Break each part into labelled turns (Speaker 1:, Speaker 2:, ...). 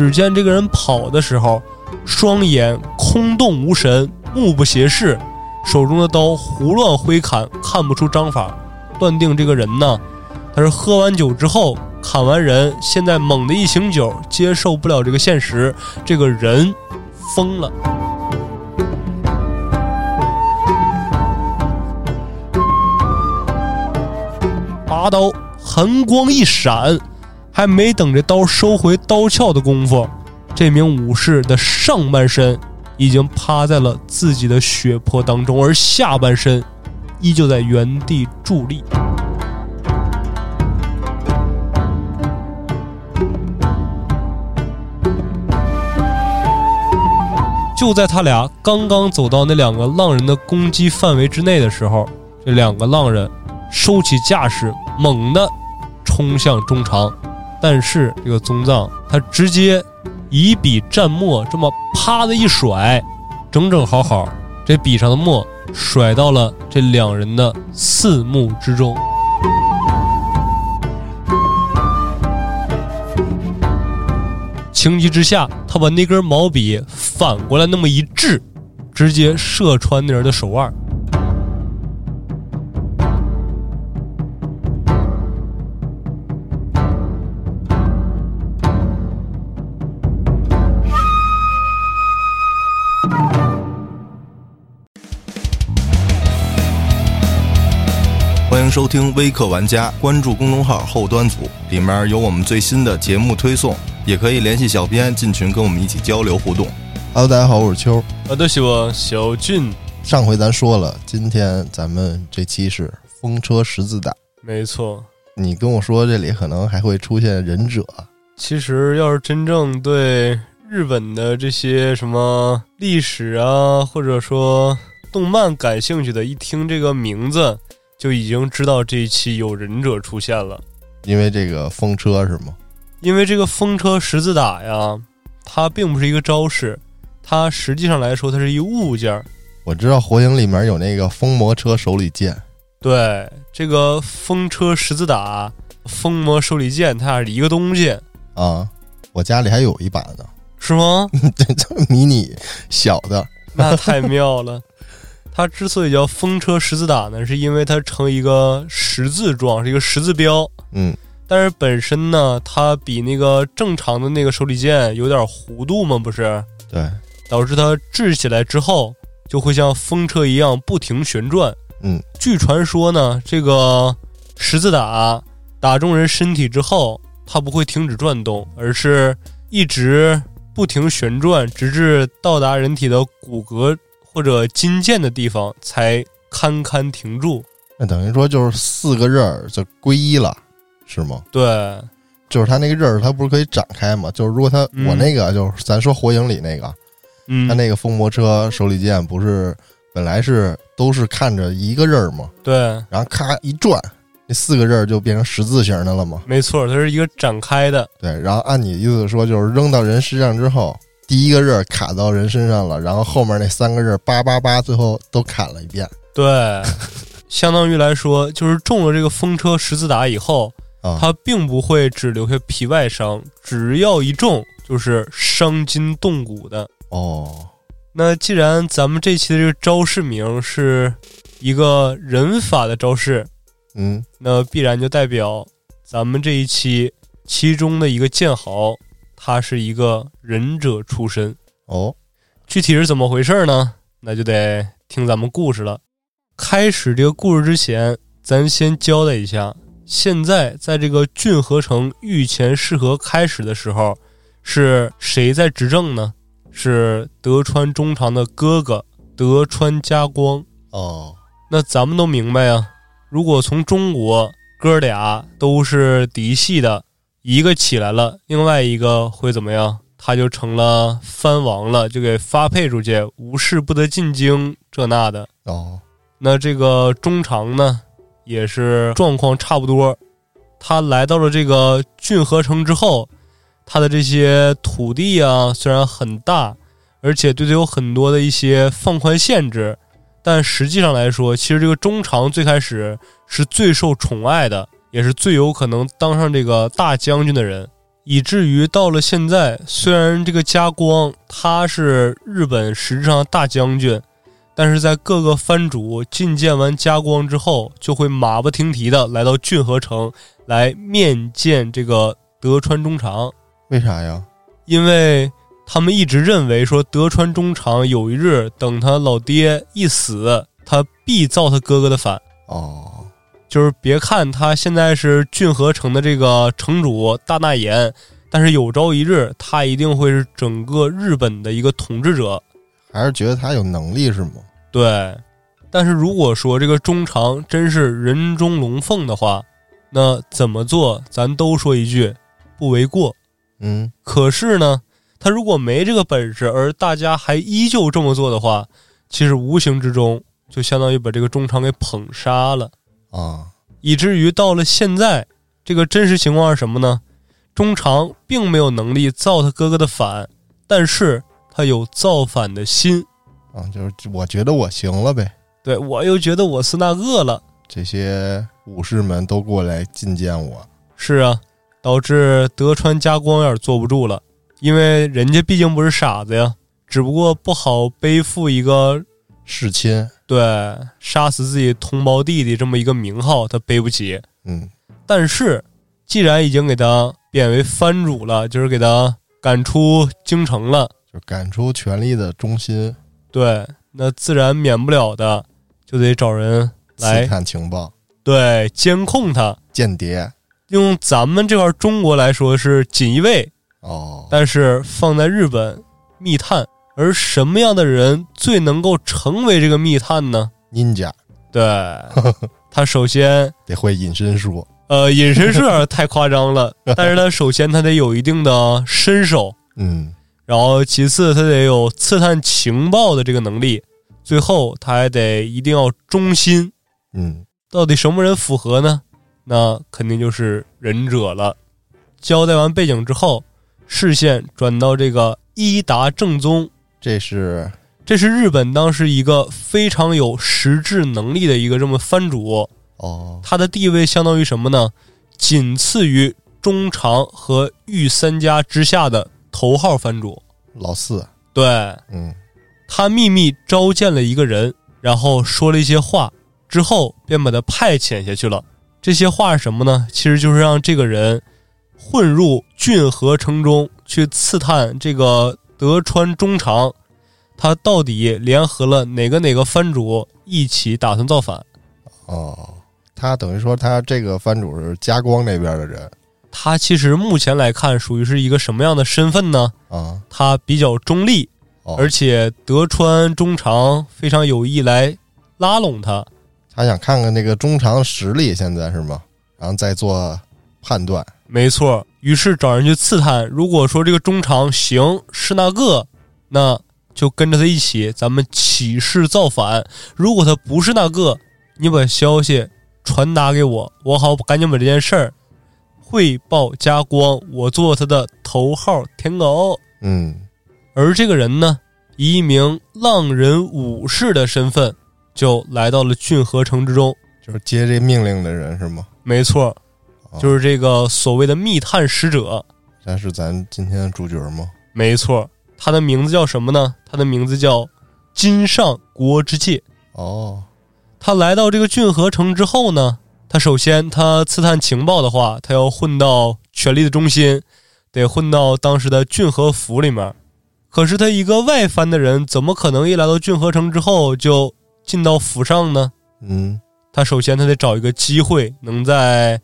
Speaker 1: 只见这个人跑的时候，双眼空洞无神，目不斜视，手中的刀胡乱挥砍，看不出章法，断定这个人呢，他是喝完酒之后砍完人，现在猛地一醒酒，接受不了这个现实，这个人疯了。拔刀，寒光一闪，还没等这刀收回刀鞘的功夫，这名武士的上半身已经趴在了自己的血泊当中，而下半身依旧在原地伫立。就在他俩刚刚走到那两个浪人的攻击范围之内的时候，这两个浪人。收起架势，猛地冲向中长，但是这个宗藏他直接以笔蘸墨，这么啪的一甩，整整好好，这笔上的墨甩到了这两人的四目之中。情急之下，他把那根毛笔反过来那么一掷，直接射穿那人的手腕。
Speaker 2: 收听微客玩家，关注公众号后端组，里面有我们最新的节目推送，也可以联系小编进群跟我们一起交流互动。
Speaker 3: Hello，大家好，我是秋。
Speaker 1: 啊都是我小俊。
Speaker 3: 上回咱说了，今天咱们这期是风车十字打，
Speaker 1: 没错。
Speaker 3: 你跟我说这里可能还会出现忍者。
Speaker 1: 其实要是真正对日本的这些什么历史啊，或者说动漫感兴趣的，一听这个名字。就已经知道这一期有忍者出现了，
Speaker 3: 因为这个风车是吗？
Speaker 1: 因为这个风车十字打呀，它并不是一个招式，它实际上来说它是一物件。
Speaker 3: 我知道火影里面有那个风魔车手里剑，
Speaker 1: 对，这个风车十字打、风魔手里剑，它俩是一个东西
Speaker 3: 啊。我家里还有一把呢，
Speaker 1: 是吗？
Speaker 3: 这迷你小的，
Speaker 1: 那太妙了。它之所以叫风车十字打呢，是因为它呈一个十字状，是一个十字标。
Speaker 3: 嗯，
Speaker 1: 但是本身呢，它比那个正常的那个手里剑有点弧度嘛，不是？
Speaker 3: 对，
Speaker 1: 导致它掷起来之后就会像风车一样不停旋转。
Speaker 3: 嗯，
Speaker 1: 据传说呢，这个十字打打中人身体之后，它不会停止转动，而是一直不停旋转，直至到达人体的骨骼。或者金剑的地方才堪堪停住，
Speaker 3: 那等于说就是四个刃儿就归一了，是吗？
Speaker 1: 对，
Speaker 3: 就是它那个刃儿，它不是可以展开吗？就是如果它我那个就是咱说火影里那个，
Speaker 1: 嗯，
Speaker 3: 它那个风魔车手里剑不是本来是都是看着一个刃儿吗？
Speaker 1: 对，
Speaker 3: 然后咔一转，那四个刃儿就变成十字形的了吗？
Speaker 1: 没错，它是一个展开的。
Speaker 3: 对，然后按你意思说，就是扔到人身上之后。第一个刃卡到人身上了，然后后面那三个刃叭叭叭，最后都砍了一遍。
Speaker 1: 对，相当于来说，就是中了这个风车十字打以后，它并不会只留下皮外伤，只要一中就是伤筋动骨的。
Speaker 3: 哦，
Speaker 1: 那既然咱们这期的这个招式名是一个人法的招式，
Speaker 3: 嗯，
Speaker 1: 那必然就代表咱们这一期其中的一个剑豪。他是一个忍者出身
Speaker 3: 哦，
Speaker 1: 具体是怎么回事呢？那就得听咱们故事了。开始这个故事之前，咱先交代一下：现在在这个郡河城御前试合开始的时候，是谁在执政呢？是德川中长的哥哥德川家光
Speaker 3: 哦。
Speaker 1: 那咱们都明白啊，如果从中国哥俩都是嫡系的。一个起来了，另外一个会怎么样？他就成了藩王了，就给发配出去，无事不得进京，这那的。
Speaker 3: 哦，
Speaker 1: 那这个中常呢，也是状况差不多。他来到了这个郡河城之后，他的这些土地啊，虽然很大，而且对他有很多的一些放宽限制，但实际上来说，其实这个中常最开始是最受宠爱的。也是最有可能当上这个大将军的人，以至于到了现在，虽然这个家光他是日本实质上大将军，但是在各个藩主觐见完家光之后，就会马不停蹄的来到骏河城来面见这个德川中长，
Speaker 3: 为啥呀？
Speaker 1: 因为他们一直认为说德川中长有一日等他老爹一死，他必造他哥哥的反。
Speaker 3: 哦，
Speaker 1: 就是别看他现在是郡河城的这个城主大纳言，但是有朝一日他一定会是整个日本的一个统治者。
Speaker 3: 还是觉得他有能力是吗？
Speaker 1: 对，但是如果说这个中长真是人中龙凤的话，那怎么做咱都说一句不为过。
Speaker 3: 嗯，
Speaker 1: 可是呢，他如果没这个本事，而大家还依旧这么做的话，其实无形之中就相当于把这个中长给捧杀了。
Speaker 3: 啊，
Speaker 1: 以至于到了现在，这个真实情况是什么呢？中长并没有能力造他哥哥的反，但是他有造反的心。
Speaker 3: 啊，就是我觉得我行了呗，
Speaker 1: 对我又觉得我是那个了，
Speaker 3: 这些武士们都过来觐见我。
Speaker 1: 是啊，导致德川家光有点坐不住了，因为人家毕竟不是傻子呀，只不过不好背负一个
Speaker 3: 弑亲，
Speaker 1: 对杀死自己同胞弟弟这么一个名号，他背不起。
Speaker 3: 嗯，
Speaker 1: 但是既然已经给他贬为藩主了，就是给他赶出京城了。
Speaker 3: 就赶出权力的中心，
Speaker 1: 对，那自然免不了的，就得找人来
Speaker 3: 刺探情报，
Speaker 1: 对监控他。
Speaker 3: 间谍。
Speaker 1: 用咱们这块中国来说是锦衣卫，
Speaker 3: 哦，
Speaker 1: 但是放在日本，密探。而什么样的人最能够成为这个密探呢
Speaker 3: ？ninja
Speaker 1: 对，他首先
Speaker 3: 得会隐身术。
Speaker 1: 呃隐身术有点太夸张了，但是他首先他得有一定的身手，
Speaker 3: 嗯，
Speaker 1: 然后其次他得有刺探情报的这个能力，最后他还得一定要忠心。
Speaker 3: 嗯，
Speaker 1: 到底什么人符合呢？那肯定就是忍者了。交代完背景之后，视线转到这个伊达正宗，
Speaker 3: 这是
Speaker 1: 这是日本当时一个非常有实质能力的一个这么藩主，
Speaker 3: 哦，
Speaker 1: 他的地位相当于什么呢？仅次于中长和御三家之下的头号藩主。
Speaker 3: 老四。
Speaker 1: 对
Speaker 3: 嗯，
Speaker 1: 他秘密召见了一个人，然后说了一些话，之后便把他派遣下去了。这些话是什么呢？其实就是让这个人混入骏河城中去刺探这个德川忠长，他到底联合了哪个哪个藩主一起打算造反。
Speaker 3: 哦，他等于说他这个藩主是加光那边的人
Speaker 1: 他其实目前来看属于是一个什么样的身份呢？
Speaker 3: 啊。
Speaker 1: 他比较中立，
Speaker 3: 哦，
Speaker 1: 而且德川忠长非常有意来拉拢他。
Speaker 3: 他想看看那个忠长实力现在是吗？然后再做判断。
Speaker 1: 没错，于是找人去刺探。如果说这个中长行是那个，那就跟着他一起，咱们起事造反。如果他不是那个，你把消息传达给我，我好赶紧把这件事儿汇报家光，我做他的头号舔狗。
Speaker 3: 嗯，
Speaker 1: 而这个人呢，以一名浪人武士的身份，就来到了骏河城之中。
Speaker 3: 就是接这命令的人是吗？
Speaker 1: 没错，
Speaker 3: 哦
Speaker 1: 就是这个所谓的密探使者。
Speaker 3: 他是咱今天的主角吗？
Speaker 1: 没错，他的名字叫什么呢？他的名字叫金上国之介。
Speaker 3: 哦，
Speaker 1: 他来到这个郡河城之后呢，他首先他刺探情报的话，他要混到权力的中心，得混到当时的郡河府里面。可是他一个外藩的人，怎么可能一来到郡河城之后就进到府上呢？
Speaker 3: 嗯，
Speaker 1: 他首先他得找一个机会，能在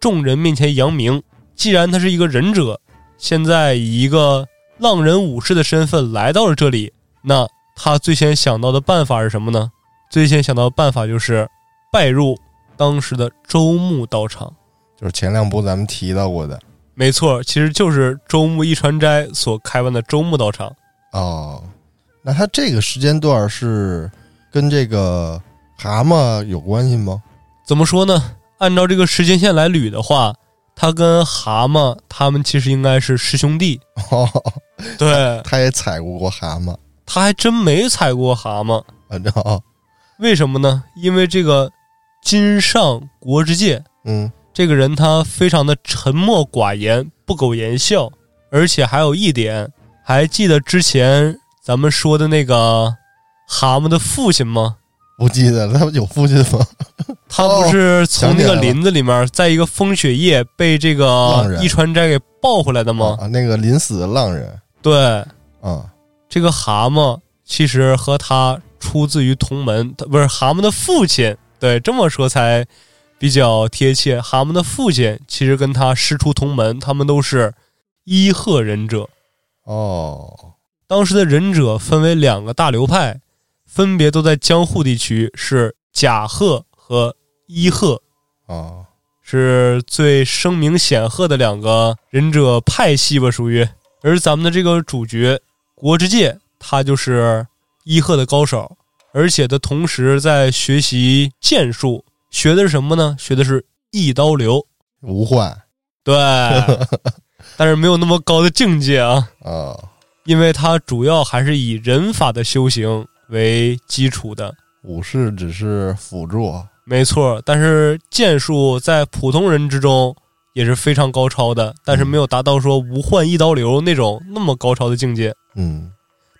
Speaker 1: 众人面前扬名。既然他是一个忍者，现在以一个浪人武士的身份来到了这里，那他最先想到的办法是什么呢？最先想到的办法就是拜入当时的周穆道场。
Speaker 3: 就是前两部咱们提到过的。
Speaker 1: 没错，其实就是周穆一传斋所开办的周穆道场。
Speaker 3: 哦，那他这个时间段是跟这个蛤蟆有关系吗？
Speaker 1: 怎么说呢？按照这个时间线来捋的话，他跟蛤蟆他们其实应该是师兄弟。
Speaker 3: 哦，
Speaker 1: 对，
Speaker 3: 他也踩过过蛤蟆，
Speaker 1: 他还真没踩过蛤蟆，
Speaker 3: 反正啊，
Speaker 1: 为什么呢？因为这个金上国之介
Speaker 3: 嗯，
Speaker 1: 这个人他非常的沉默寡言，不苟言笑，而且还有一点，还记得之前咱们说的那个蛤蟆的父亲吗？
Speaker 3: 不记得了，他有父亲吗？
Speaker 1: 他不是从那个林子里面，在一个风雪夜被这个一川斋给抱回来的吗？
Speaker 3: 啊，那个临死的浪人
Speaker 1: 对，
Speaker 3: 啊，
Speaker 1: 这个蛤蟆其实和他出自于同门，他不是蛤蟆的父亲。对，这么说才比较贴切。蛤蟆的父亲其实跟他师出同门，他们都是伊贺忍者。
Speaker 3: 哦，
Speaker 1: 当时的忍者分为两个大流派，分别都在江户地区，是甲贺和伊贺，
Speaker 3: 啊，
Speaker 1: 是最声名显赫的两个忍者派系吧，属于。而咱们的这个主角国之介，他就是伊贺的高手，而且他同时在学习剑术，学的是什么呢？学的是一刀流。
Speaker 3: 无患
Speaker 1: 对，但是没有那么高的境界啊。
Speaker 3: 啊，
Speaker 1: 因为他主要还是以忍法的修行为基础的，
Speaker 3: 武士只是辅助，
Speaker 1: 没错。但是剑术在普通人之中也是非常高超的，但是没有达到说无患一刀流那种那么高超的境界。
Speaker 3: 嗯，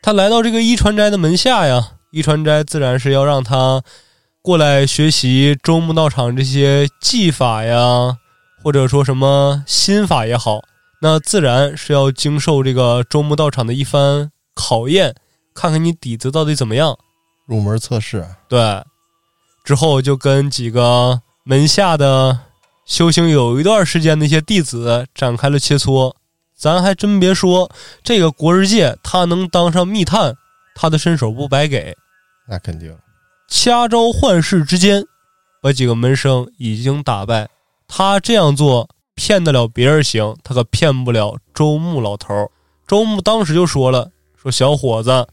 Speaker 1: 他来到这个伊川斋的门下呀，伊川斋自然是要让他过来学习周木道场这些技法呀，或者说什么心法也好，那自然是要经受这个周木道场的一番考验，看看你底子到底怎么样。
Speaker 3: 入门测试，
Speaker 1: 对，之后就跟几个门下的修行有一段时间的一些弟子展开了切磋。咱还真别说，这个国日界他能当上密探，他的身手不白给。
Speaker 3: 那肯定
Speaker 1: 掐招换式之间，把几个门生已经打败。他这样做骗得了别人行，他可骗不了周木老头。周木当时就说了：“说小伙子，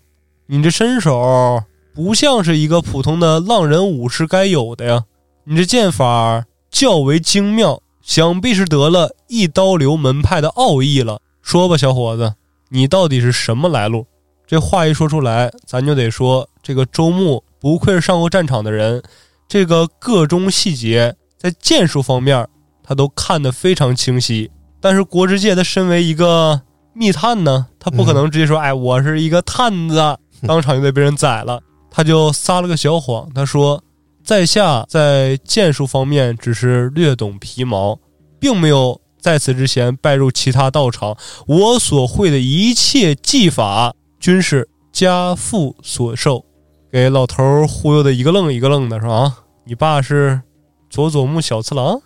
Speaker 1: 你这身手不像是一个普通的浪人武士该有的呀，你这剑法较为精妙，想必是得了一刀流门派的奥义了。说吧，小伙子，你到底是什么来路？”这话一说出来，咱就得说这个周木不愧是上过战场的人，这个个中细节在剑术方面他都看得非常清晰。但是国之介他身为一个密探呢，他不可能直接说：“哎，我是一个探子。”当场就被别人宰了。他就撒了个小谎，他说：“在下在剑术方面只是略懂皮毛，并没有在此之前拜入其他道场。我所会的一切技法。”均是家父所授，给老头儿忽悠的一个愣一个愣的，是吧？啊，你爸是佐佐木小次郎？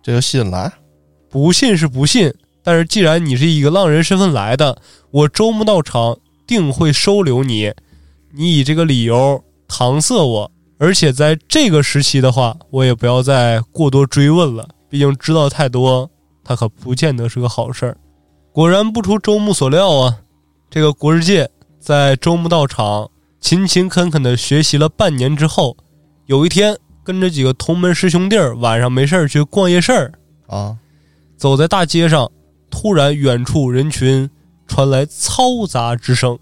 Speaker 3: 这就信了，
Speaker 1: 不信是不信，但是既然你是以一个浪人身份来的，我周木道场定会收留你。你以这个理由搪塞我，而且在这个时期的话，我也不要再过多追问了。毕竟知道太多，他可不见得是个好事儿。果然不出周木所料啊，这个国日界。在周木道场勤勤恳恳地学习了半年之后，有一天跟着几个同门师兄弟儿晚上没事儿去逛夜市儿
Speaker 3: 啊，
Speaker 1: 走在大街上，突然远处人群传来嘈杂之声，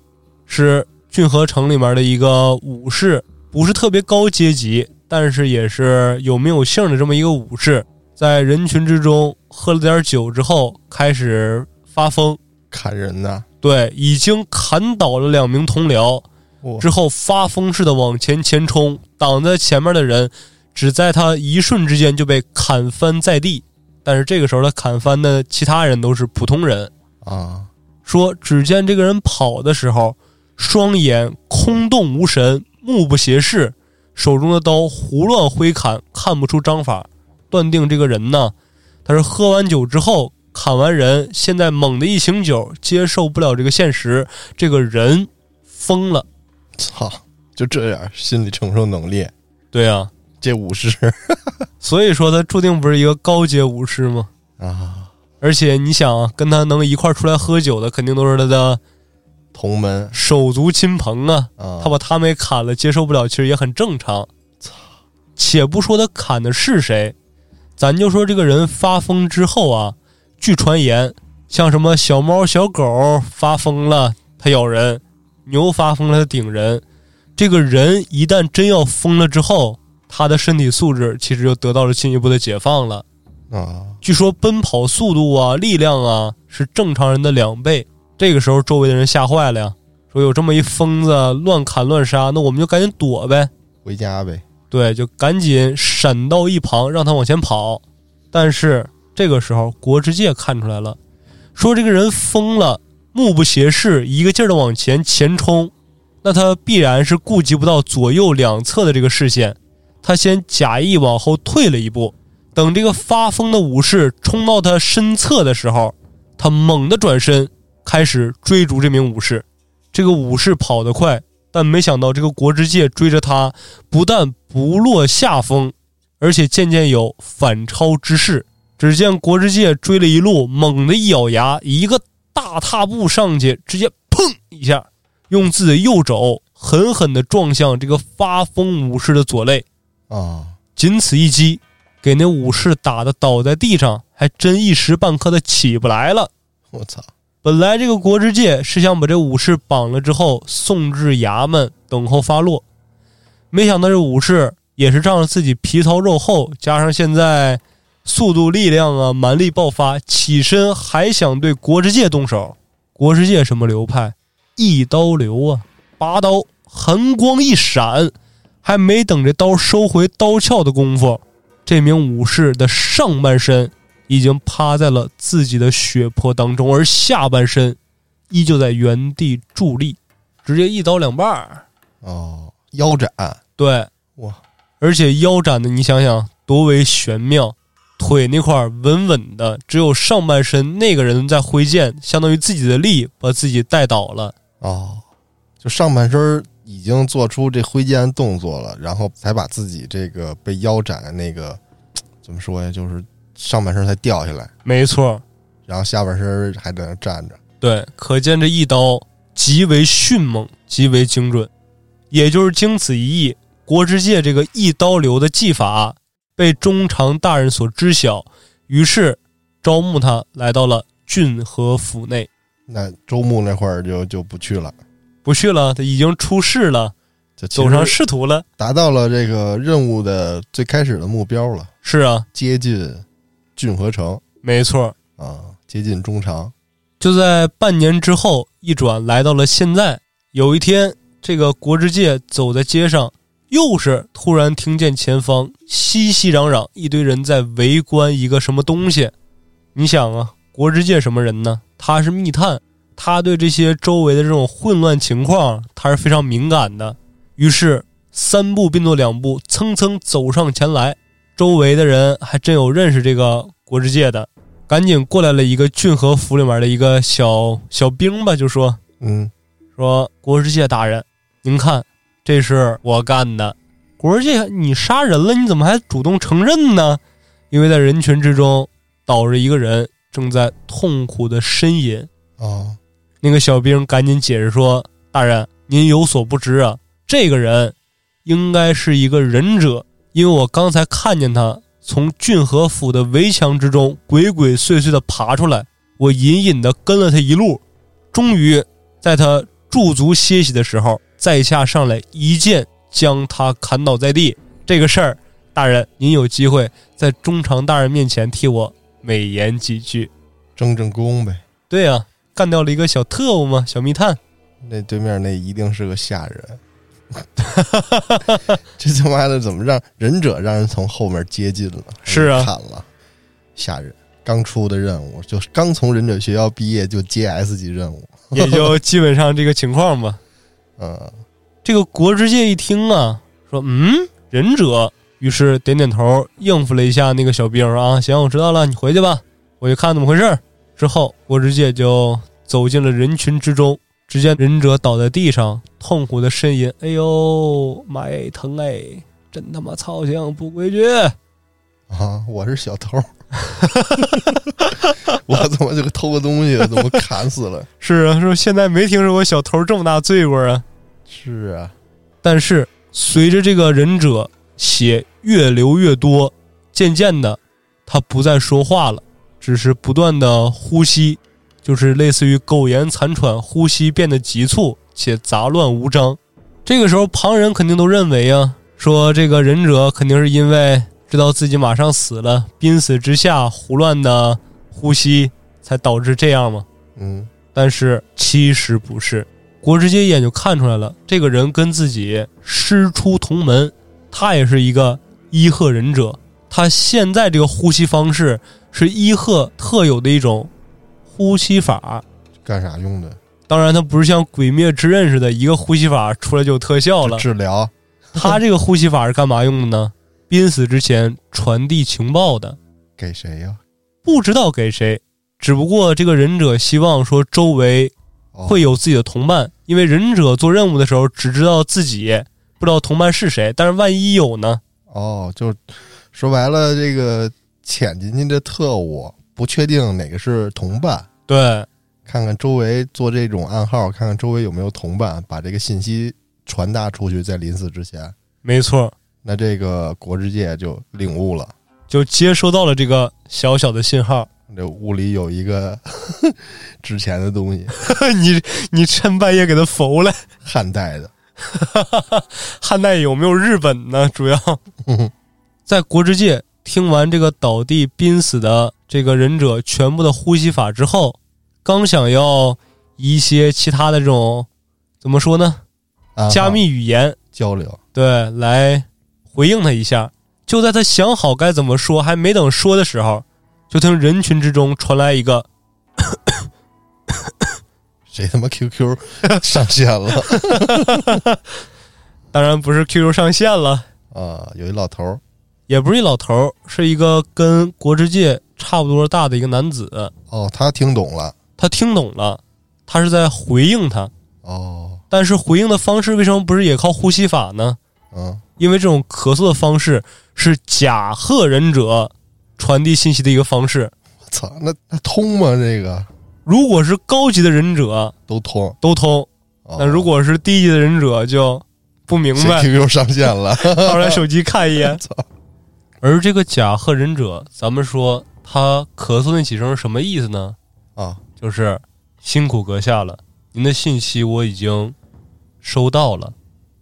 Speaker 1: 是骏河城里面的一个武士，不是特别高阶级，但是也是有名有姓的这么一个武士，在人群之中喝了点酒之后开始发疯
Speaker 3: 砍人呢。
Speaker 1: 对，已经砍倒了两名同僚，之后发疯似的往前前冲，挡在前面的人，只在他一瞬之间就被砍翻在地。但是这个时候，他砍翻的其他人都是普通人
Speaker 3: 啊。
Speaker 1: 说，只见这个人跑的时候，双眼空洞无神，目不斜视，手中的刀胡乱挥砍，看不出章法，断定这个人呢，他是喝完酒之后。砍完人，现在猛地一醒酒，接受不了这个现实，这个人疯了。
Speaker 3: 操，就这样心理承受能力？
Speaker 1: 对啊，
Speaker 3: 这武士，
Speaker 1: 所以说他注定不是一个高阶武士吗？
Speaker 3: 啊！
Speaker 1: 而且你想，跟他能一块出来喝酒的，肯定都是他的
Speaker 3: 同门
Speaker 1: 手足亲朋啊。
Speaker 3: 啊
Speaker 1: 他把他们也砍了，接受不了，其实也很正常。
Speaker 3: 操！
Speaker 1: 且不说他砍的是谁，咱就说这个人发疯之后啊。据传言，像什么小猫、小狗发疯了，它咬人；牛发疯了，它顶人。这个人一旦真要疯了之后，他的身体素质其实就得到了进一步的解放了。
Speaker 3: 啊，
Speaker 1: 据说奔跑速度啊、力量啊是正常人的两倍。这个时候，周围的人吓坏了呀，说有这么一疯子乱砍乱杀，那我们就赶紧躲呗。
Speaker 3: 回家呗。
Speaker 1: 对，就赶紧闪到一旁，让他往前跑。但是这个时候，国之介看出来了，说这个人疯了，目不斜视，一个劲儿的往前前冲，那他必然是顾及不到左右两侧的这个视线。他先假意往后退了一步，等这个发疯的武士冲到他身侧的时候，他猛地转身。开始追逐这名武士，这个武士跑得快，但没想到这个国之介追着他，不但不落下风，而且渐渐有反超之势。只见国之介追了一路，猛地一咬牙，一个大踏步上去，直接砰一下，用自己的右肘狠狠地撞向这个发疯武士的左肋。
Speaker 3: 啊，
Speaker 1: 仅此一击，给那武士打的倒在地上，还真一时半刻的起不来了。
Speaker 3: 我操！
Speaker 1: 本来这个国之介是想把这武士绑了之后送至衙门等候发落，没想到这武士也是仗着自己皮糙肉厚，加上现在速度、力量啊、蛮力爆发，起身还想对国之介动手。国之介什么流派？一刀流啊，拔刀，寒光一闪，还没等这刀收回刀鞘的功夫，这名武士的上半身。已经趴在了自己的血泊当中，而下半身依旧在原地伫立，直接一刀两半儿。
Speaker 3: 哦，腰斩，
Speaker 1: 对，
Speaker 3: 哇！
Speaker 1: 而且腰斩的，你想想多为玄妙，腿那块稳稳的，只有上半身那个人在挥剑，相当于自己的力把自己带倒了。
Speaker 3: 哦，就上半身已经做出这挥剑动作了，然后才把自己这个被腰斩的那个 怎么说呀？就是。上半身才掉下来，
Speaker 1: 没错，
Speaker 3: 然后下半身还在那站着。
Speaker 1: 对，可见这一刀极为迅猛，极为精准。也就是经此一役，国之界这个一刀流的技法被中常大人所知晓，于是招募他来到了郡和府内。
Speaker 3: 那周牧那会儿就就不去了，
Speaker 1: 不去了，他已经出仕了，
Speaker 3: 就
Speaker 1: 走上仕途了，
Speaker 3: 达到了这个任务的最开始的目标了。
Speaker 1: 是啊，
Speaker 3: 接近。郡和城，
Speaker 1: 没错
Speaker 3: 啊，接近中长。
Speaker 1: 就在半年之后，一转来到了现在。有一天，这个国之界走在街上，又是突然听见前方熙熙攘攘，一堆人在围观一个什么东西。你想啊，国之界什么人呢？他是密探，他对这些周围的这种混乱情况，他是非常敏感的。于是三步并作两步，蹭蹭走上前来。周围的人还真有认识这个国之界的，赶紧过来了一个郡和府里面的一个小小兵吧，就说：“
Speaker 3: 嗯，
Speaker 1: 说国之界大人，您看，这是我干的。国之界，你杀人了，你怎么还主动承认呢？因为在人群之中倒着一个人，正在痛苦的呻吟。
Speaker 3: 哦，
Speaker 1: 那个小兵赶紧解释说：大人，您有所不知啊，这个人应该是一个忍者。”因为我刚才看见他从郡和府的围墙之中鬼鬼祟祟的爬出来，我隐隐的跟了他一路，终于在他驻足歇息的时候，在下上来一剑将他砍倒在地。这个事儿，大人您有机会在中常大人面前替我美言几句，
Speaker 3: 争争功呗。
Speaker 1: 对呀，干掉了一个小特务嘛，小密探。
Speaker 3: 那对面那一定是个下人。这他妈的怎么让忍者让人从后面接近了？
Speaker 1: 是啊，
Speaker 3: 砍了，吓人！刚出的任务，就刚从忍者学校毕业就接 S 级任务，
Speaker 1: 也就基本上这个情况吧。
Speaker 3: 嗯，
Speaker 1: 这个国之界一听啊，说嗯，忍者，于是点点头，应付了一下那个小兵啊，行，我知道了，你回去吧，我去看怎么回事。之后，我直接就走进了人群之中。只见忍者倒在地上，痛苦的呻吟：“哎呦，妈呀，疼哎！真他妈操心，不规矩
Speaker 3: 啊！我是小偷，我怎么就偷个东西，怎么砍死了？
Speaker 1: 是啊，说现在没听说过小偷这么大罪过啊！
Speaker 3: 是啊，
Speaker 1: 但是随着这个忍者血越流越多，渐渐的，他不再说话了，只是不断的呼吸。”就是类似于苟延残喘，呼吸变得急促且杂乱无章。这个时候，旁人肯定都认为啊，说这个忍者肯定是因为知道自己马上死了，濒死之下胡乱的呼吸，才导致这样嘛？
Speaker 3: 嗯，
Speaker 1: 但是其实不是，国之介一眼就看出来了，这个人跟自己师出同门，他也是一个伊贺忍者，他现在这个呼吸方式是伊贺特有的一种呼吸法。
Speaker 3: 干啥用的？
Speaker 1: 当然，它不是像《鬼灭之刃》似的，一个呼吸法出来就有特效了。
Speaker 3: 治疗
Speaker 1: 他这个呼吸法是干嘛用的呢？濒死之前传递情报的，
Speaker 3: 给谁呀？
Speaker 1: 不知道给谁。只不过这个忍者希望说周围
Speaker 3: 哦
Speaker 1: 会有自己的同伴，因为忍者做任务的时候只知道自己，不知道同伴是谁。但是万一有呢？
Speaker 3: 哦，就说白了，这个潜进去的特务不确定哪个是同伴，
Speaker 1: 对，
Speaker 3: 看看周围做这种暗号，看看周围有没有同伴，把这个信息传达出去，在临死之前，
Speaker 1: 没错，
Speaker 3: 那这个国之界就领悟了，
Speaker 1: 就接收到了这个小小的信号。
Speaker 3: 这屋里有一个 值钱的东西，
Speaker 1: 你你趁半夜给他否了，
Speaker 3: 汉代的，
Speaker 1: 汉代有没有日本呢？主要在国之界听完这个倒地濒死的这个忍者全部的呼吸法之后，刚想要一些其他的这种怎么说呢？加密语言
Speaker 3: 交流，
Speaker 1: 对来回应他一下。就在他想好该怎么说，还没等说的时候，就听人群之中传来一个
Speaker 3: 谁他妈 QQ 上线了
Speaker 1: 当然不是 QQ 上线了，
Speaker 3: 啊？有一老头儿，
Speaker 1: 也不是一老头儿，是一个跟国之界差不多大的一个男子。
Speaker 3: 哦，他听懂了，
Speaker 1: 他听懂了，他是在回应他，
Speaker 3: 哦，
Speaker 1: 但是回应的方式为什么不是也靠呼吸法呢？
Speaker 3: 嗯，
Speaker 1: 因为这种咳嗽的方式是假贺忍者传递信息的一个方式。
Speaker 3: 我操，那那通吗？这个
Speaker 1: 如果是高级的忍者
Speaker 3: 都通，
Speaker 1: 都通，
Speaker 3: 哦
Speaker 1: 那如果是低级的忍者就不明
Speaker 3: 谁
Speaker 1: 白
Speaker 3: ，QQ 上线了，
Speaker 1: 掏出来手机看一眼。
Speaker 3: 操，
Speaker 1: 而这个假贺忍者，咱们说他咳嗽那几声是什么意思呢？
Speaker 3: 啊，
Speaker 1: 就是辛苦阁下了，您的信息我已经收到了。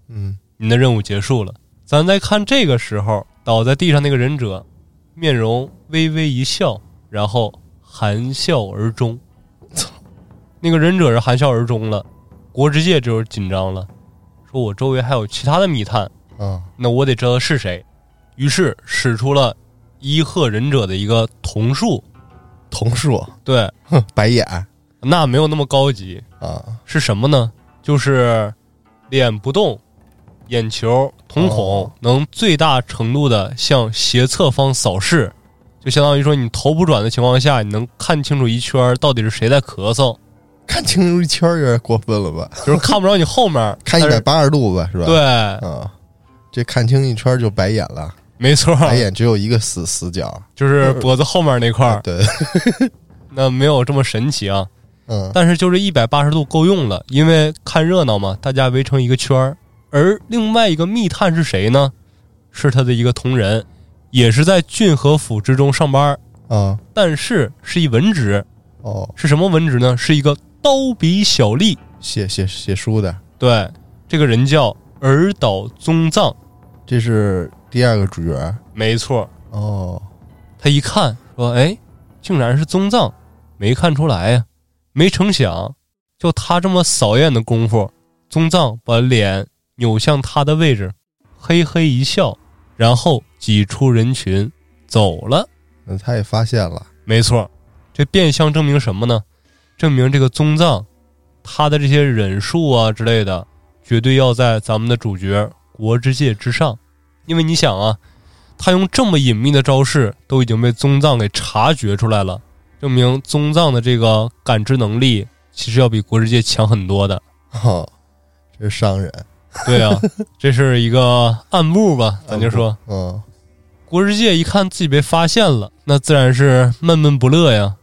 Speaker 3: 嗯，
Speaker 1: 您的任务结束了。咱再看这个时候，倒在地上那个忍者，面容微微一笑，然后含笑而终。
Speaker 3: 操！
Speaker 1: 那个忍者是含笑而终了，国之界就是紧张了，说我周围还有其他的密探，
Speaker 3: 啊，
Speaker 1: 那我得知道是谁。于是使出了伊贺忍者的一个瞳术，
Speaker 3: 瞳术，
Speaker 1: 对，
Speaker 3: 哼，白眼
Speaker 1: 那没有那么高级，
Speaker 3: 啊，
Speaker 1: 是什么呢？就是脸不动，眼球、瞳孔
Speaker 3: 哦
Speaker 1: 能最大程度的向斜侧方扫视，就相当于说你头不转的情况下，你能看清楚一圈到底是谁在咳嗽，
Speaker 3: 看清楚一圈有点过分了吧？
Speaker 1: 就是看不着你后面，
Speaker 3: 看一百八十度吧，是吧？，
Speaker 1: 对，
Speaker 3: 啊，这看清一圈就白眼了，
Speaker 1: 没错，
Speaker 3: 白眼只有一个死死角，
Speaker 1: 就是脖子后面那块儿，
Speaker 3: 对，
Speaker 1: 那没有这么神奇啊。
Speaker 3: 嗯，
Speaker 1: 但是就是一百八十度够用了，因为看热闹嘛，大家围成一个圈儿。而另外一个密探是谁呢？是他的一个同仁，也是在郡和府之中上班，
Speaker 3: 啊，
Speaker 1: 但是是一文职。
Speaker 3: 哦，
Speaker 1: 是什么文职呢？是一个刀笔小吏。
Speaker 3: 写写写书的，
Speaker 1: 对，这个人叫尔岛宗藏，
Speaker 3: 这是第二个主角，
Speaker 1: 没错。
Speaker 3: 哦，
Speaker 1: 他一看说：“哎，竟然是宗藏，没看出来呀、没成想，就他这么扫眼的功夫，宗藏把脸扭向他的位置，嘿嘿一笑，然后挤出人群走了。
Speaker 3: 那他也发现了，
Speaker 1: 没错，这变相证明什么呢？证明这个宗藏，他的这些忍术啊之类的，绝对要在咱们的主角国之界之上。因为你想啊，他用这么隐秘的招式，都已经被宗藏给察觉出来了，证明宗藏的这个感知能力其实要比国之界强很多的。
Speaker 3: 哦，这是商人，
Speaker 1: 对啊，这是一个暗部吧，咱就说。
Speaker 3: 嗯，
Speaker 1: 国之界一看自己被发现了，那自然是闷闷不乐呀。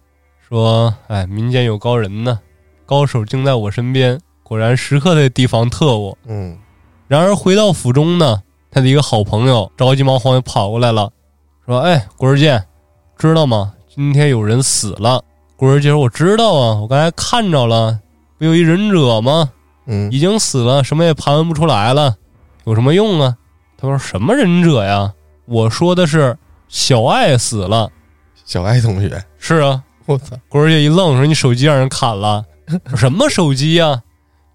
Speaker 1: 说：“哎，民间有高人呢，高手竟在我身边，果然时刻得提防特务。
Speaker 3: 嗯，”
Speaker 1: 然而回到府中呢，他的一个好朋友着急忙慌就跑过来了，说：“哎，国之界，知道吗？今天有人死了。”国之界说：“我知道啊，我刚才看着了，不有一忍者吗？
Speaker 3: 嗯，
Speaker 1: 已经死了，什么也盘问不出来了，有什么用啊？”他说：“什么忍者呀？我说的是小爱死了。
Speaker 3: 小爱同学，
Speaker 1: 是啊，
Speaker 3: 我操，
Speaker 1: 郭二姐一愣，说：“你手机让人砍了？什么手机呀？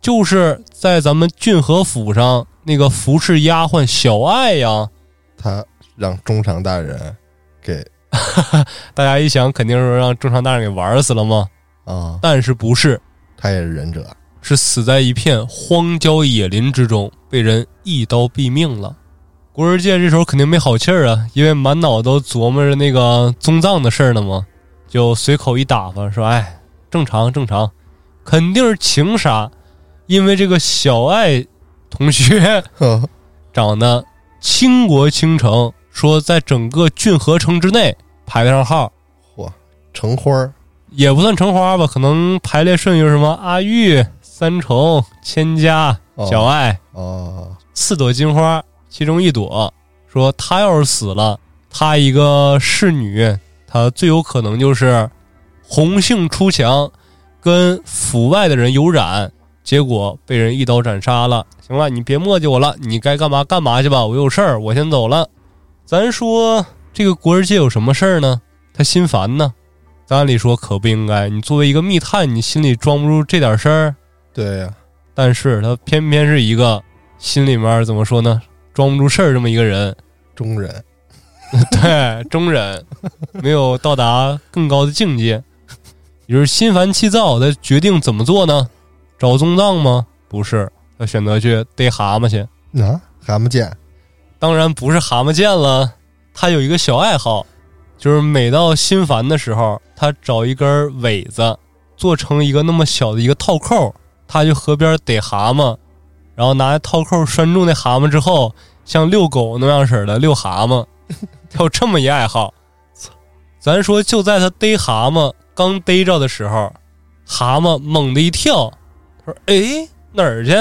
Speaker 1: 就是在咱们俊和府上那个服侍丫鬟小爱呀。”
Speaker 3: 他让中场大人给
Speaker 1: 大家一想，肯定是让中场大人给玩死了吗？
Speaker 3: 啊，
Speaker 1: 但是不是，
Speaker 3: 他也是忍者，
Speaker 1: 是死在一片荒郊野林之中，被人一刀毙命了。郭二介这时候肯定没好气儿啊，因为满脑都琢磨着那个宗藏的事儿呢嘛，就随口一打发说：“哎，正常正常，肯定是情杀，因为这个小爱同学。
Speaker 3: 呵
Speaker 1: 长得倾国倾城，说在整个郡河城之内排得上号。”
Speaker 3: 嚯，橙花儿。
Speaker 1: 也不算橙花吧，可能排列顺序是什么阿玉、三重、千家、
Speaker 3: 哦。
Speaker 1: 小爱，
Speaker 3: 哦，
Speaker 1: 四朵金花，其中一朵说她要是死了，她一个侍女，她最有可能就是红杏出墙，跟府外的人有染，结果被人一刀斩杀了。行了，你别磨叽我了，你该干嘛干嘛去吧，我有事儿，我先走了。咱说这个国儿界有什么事儿呢？他心烦呢。咱按理说可不应该，你作为一个密探，你心里装不住这点事儿。
Speaker 3: 对呀、
Speaker 1: 但是他偏偏是一个心里面怎么说呢，装不住事儿这么一个人，
Speaker 3: 中人
Speaker 1: 对，中人，没有到达更高的境界，也就是心烦气躁。他决定怎么做呢？找宗藏吗？不是，他选择去逮蛤蟆去。
Speaker 3: 啊，蛤蟆剑
Speaker 1: 当然不是蛤蟆剑了，他有一个小爱好，就是每到心烦的时候，他找一根苇子，做成一个那么小的一个套扣，他去河边逮蛤蟆，然后拿套扣拴住那蛤蟆之后，像遛狗那样式的遛蛤蟆，他有这么一爱好。咱说就在他逮蛤蟆刚逮着的时候，蛤蟆猛地一跳，他说：“哎，哪儿去？”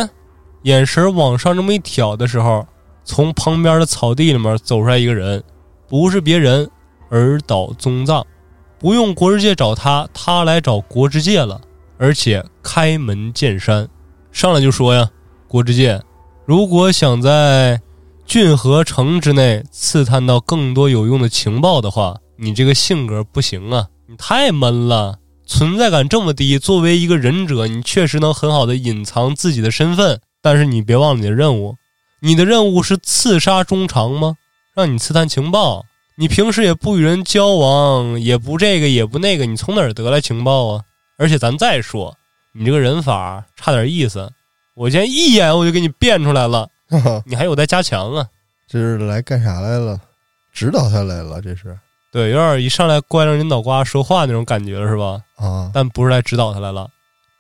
Speaker 1: 眼神往上这么一挑的时候，从旁边的草地里面走出来一个人，不是别人，尔岛宗藏。不用国之界找他，他来找国之界了，而且开门见山，上来就说呀：“国之界，如果想在郡河城之内刺探到更多有用的情报的话，你这个性格不行啊，你太闷了，存在感这么低。作为一个忍者，你确实能很好的隐藏自己的身份，但是你别忘了你的任务，你的任务是刺杀中长吗？让你刺探情报，你平时也不与人交往，也不这个也不那个，你从哪儿得来情报啊？而且咱再说，你这个人法差点意思，我今天一眼我就给你变出来了，你还有待加强啊。
Speaker 3: 这是来干啥来了？指导他来了，这是
Speaker 1: 对，有点一上来乖着你脑瓜说话那种感觉了，是吧？
Speaker 3: 啊，
Speaker 1: 但不是来指导他来了，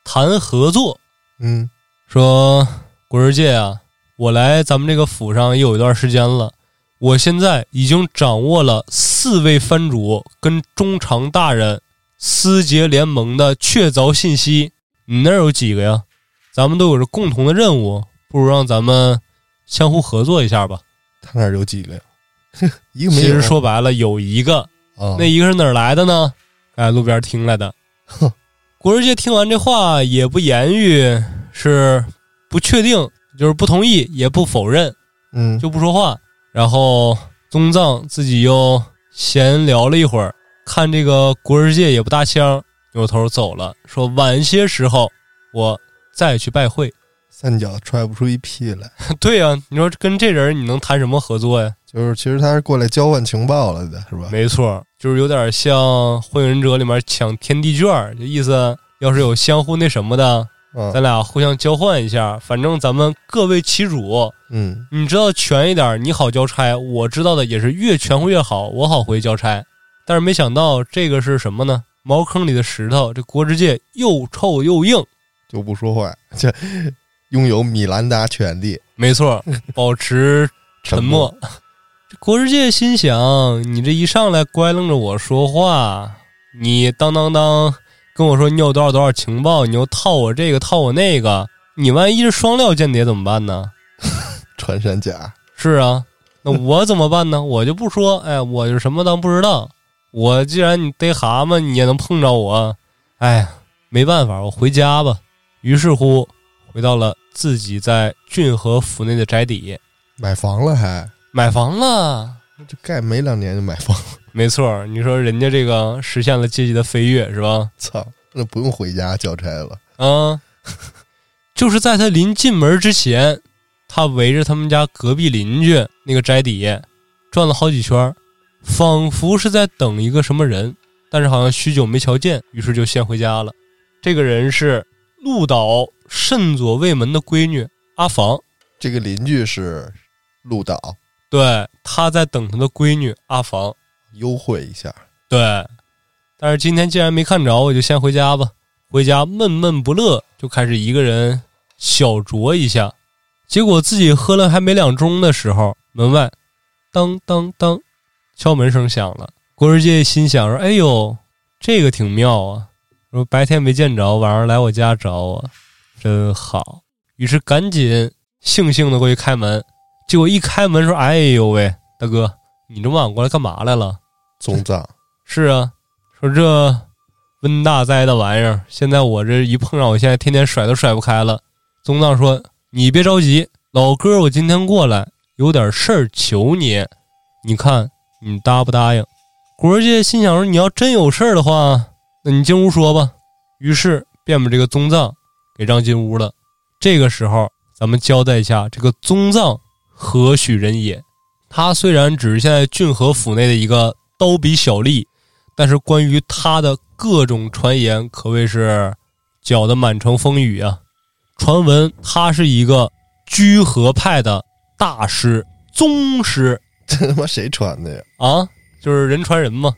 Speaker 1: 谈合作，
Speaker 3: 嗯
Speaker 1: 说国世界啊，我来咱们这个府上也有一段时间了，我现在已经掌握了四位藩主跟中长大人私结联盟的确凿信息。你那儿有几个呀？咱们都有着共同的任务，不如让咱们相互合作一下吧。
Speaker 3: 他那儿有几个呀？一个没有。
Speaker 1: 其实说白了，有一个，
Speaker 3: 啊，
Speaker 1: 那一个是哪儿来的呢？哎，路边听来的。
Speaker 3: 哼，
Speaker 1: 国师界听完这话也不言语，是不确定，就是不同意，也不否认，
Speaker 3: 嗯，
Speaker 1: 就不说话。然后宗藏自己又闲聊了一会儿，看这个国世界也不搭腔，扭头走了，说晚些时候我再去拜会。
Speaker 3: 三脚踹不出一屁来。
Speaker 1: 对呀、你说跟这人你能谈什么合作呀？
Speaker 3: 就是其实他是过来交换情报了的，是吧？
Speaker 1: 没错，就是有点像《火影忍者》里面抢天地卷儿，就意思要是有相互那什么的，
Speaker 3: 啊，
Speaker 1: 咱俩互相交换一下，反正咱们各为其主。
Speaker 3: 嗯，
Speaker 1: 你知道全一点，你好交差；我知道的也是越全乎越好，我好回交差。但是没想到这个是什么呢？茅坑里的石头，这国之界又臭又硬。
Speaker 3: 就不说话，这拥有米兰达权利。
Speaker 1: 没错，保持沉默。这国之界心想：你这一上来乖楞着我说话，你当当当跟我说你有多少多少情报，你又套我这个套我那个，你万一是双料间谍怎么办呢？
Speaker 3: 穿山甲，
Speaker 1: 是啊，那我怎么办呢？我就不说，哎，我就什么当不知道。我既然你逮蛤蟆，你也能碰着我，哎呀，没办法，我回家吧。于是乎，回到了自己在郡河府内的宅邸，
Speaker 3: 买房了还？
Speaker 1: 买房了。
Speaker 3: 这盖没两年就买房，
Speaker 1: 没错，你说人家这个实现了阶级的飞跃是吧？
Speaker 3: 操，那不用回家交差了。
Speaker 1: 啊，就是在他临进门之前，他围着他们家隔壁邻居那个宅邸转了好几圈，仿佛是在等一个什么人，但是好像许久没瞧见，于是就先回家了。这个人是鹿岛慎左卫门的闺女阿房，
Speaker 3: 这个邻居是鹿岛，
Speaker 1: 对，他在等他的闺女阿房，
Speaker 3: 优惠一下。
Speaker 1: 对。但是今天既然没看着，我就先回家吧。回家闷闷不乐，就开始一个人小酌一下。结果自己喝了还没两盅的时候，门外当当当，敲门声响了。郭世界心想说：“哎呦，这个挺妙啊！说白天没见着，晚上来我家找我，真好。”于是赶紧悻悻的过去开门。结果一开门说：“哎呦喂，大哥，你这么晚过来干嘛来了？”
Speaker 3: 宗藏
Speaker 1: 是啊，说这温大灾的玩意儿，现在我这一碰上，我现在天天甩都甩不开了。宗藏说：“你别着急，老哥，我今天过来有点事儿求你，你看你答不答应？”国界心想说：“你要真有事儿的话，那你进屋说吧。”于是便把这个宗藏给让进屋了。这个时候，咱们交代一下，这个宗藏何许人也？他虽然只是现在郡河府内的一个刀笔小吏。但是关于他的各种传言可谓是搅得满城风雨啊！传闻他是一个居合派的大师、宗师，
Speaker 3: 这他妈谁传的呀？
Speaker 1: 啊，就是人传人嘛。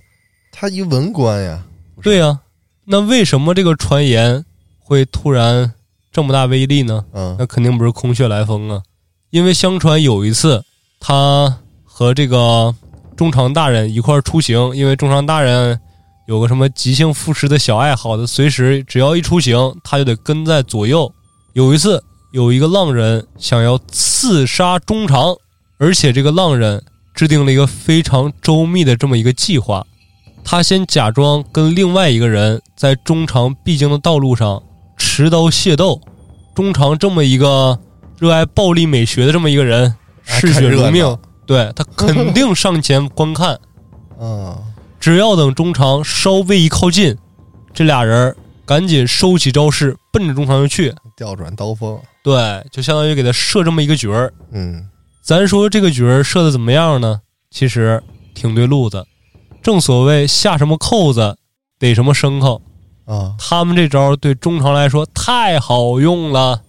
Speaker 3: 他一文官呀。
Speaker 1: 对呀，那为什么这个传言会突然这么大威力呢？
Speaker 3: 嗯，
Speaker 1: 那肯定不是空穴来风啊！因为相传有一次，他和这个。中长大人一块儿出行，因为中长大人有个什么即兴赋诗的小爱好，的随时只要一出行，他就得跟在左右。有一次，有一个浪人想要刺杀中长，而且这个浪人制定了一个非常周密的这么一个计划。他先假装跟另外一个人在中长必经的道路上持刀械斗，中长这么一个热爱暴力美学的这么一个人，嗜血如命。对他肯定上前观看，
Speaker 3: 嗯，
Speaker 1: 只要等中长稍微一靠近，这俩人赶紧收起招式，奔着中长就去，
Speaker 3: 调转刀锋，
Speaker 1: 对，就相当于给他设这么一个局儿。
Speaker 3: 嗯，
Speaker 1: 咱说这个局儿设的怎么样呢？其实挺对路子，正所谓下什么扣子逮什么牲口
Speaker 3: 啊。
Speaker 1: 他们这招对中长来说太好用了，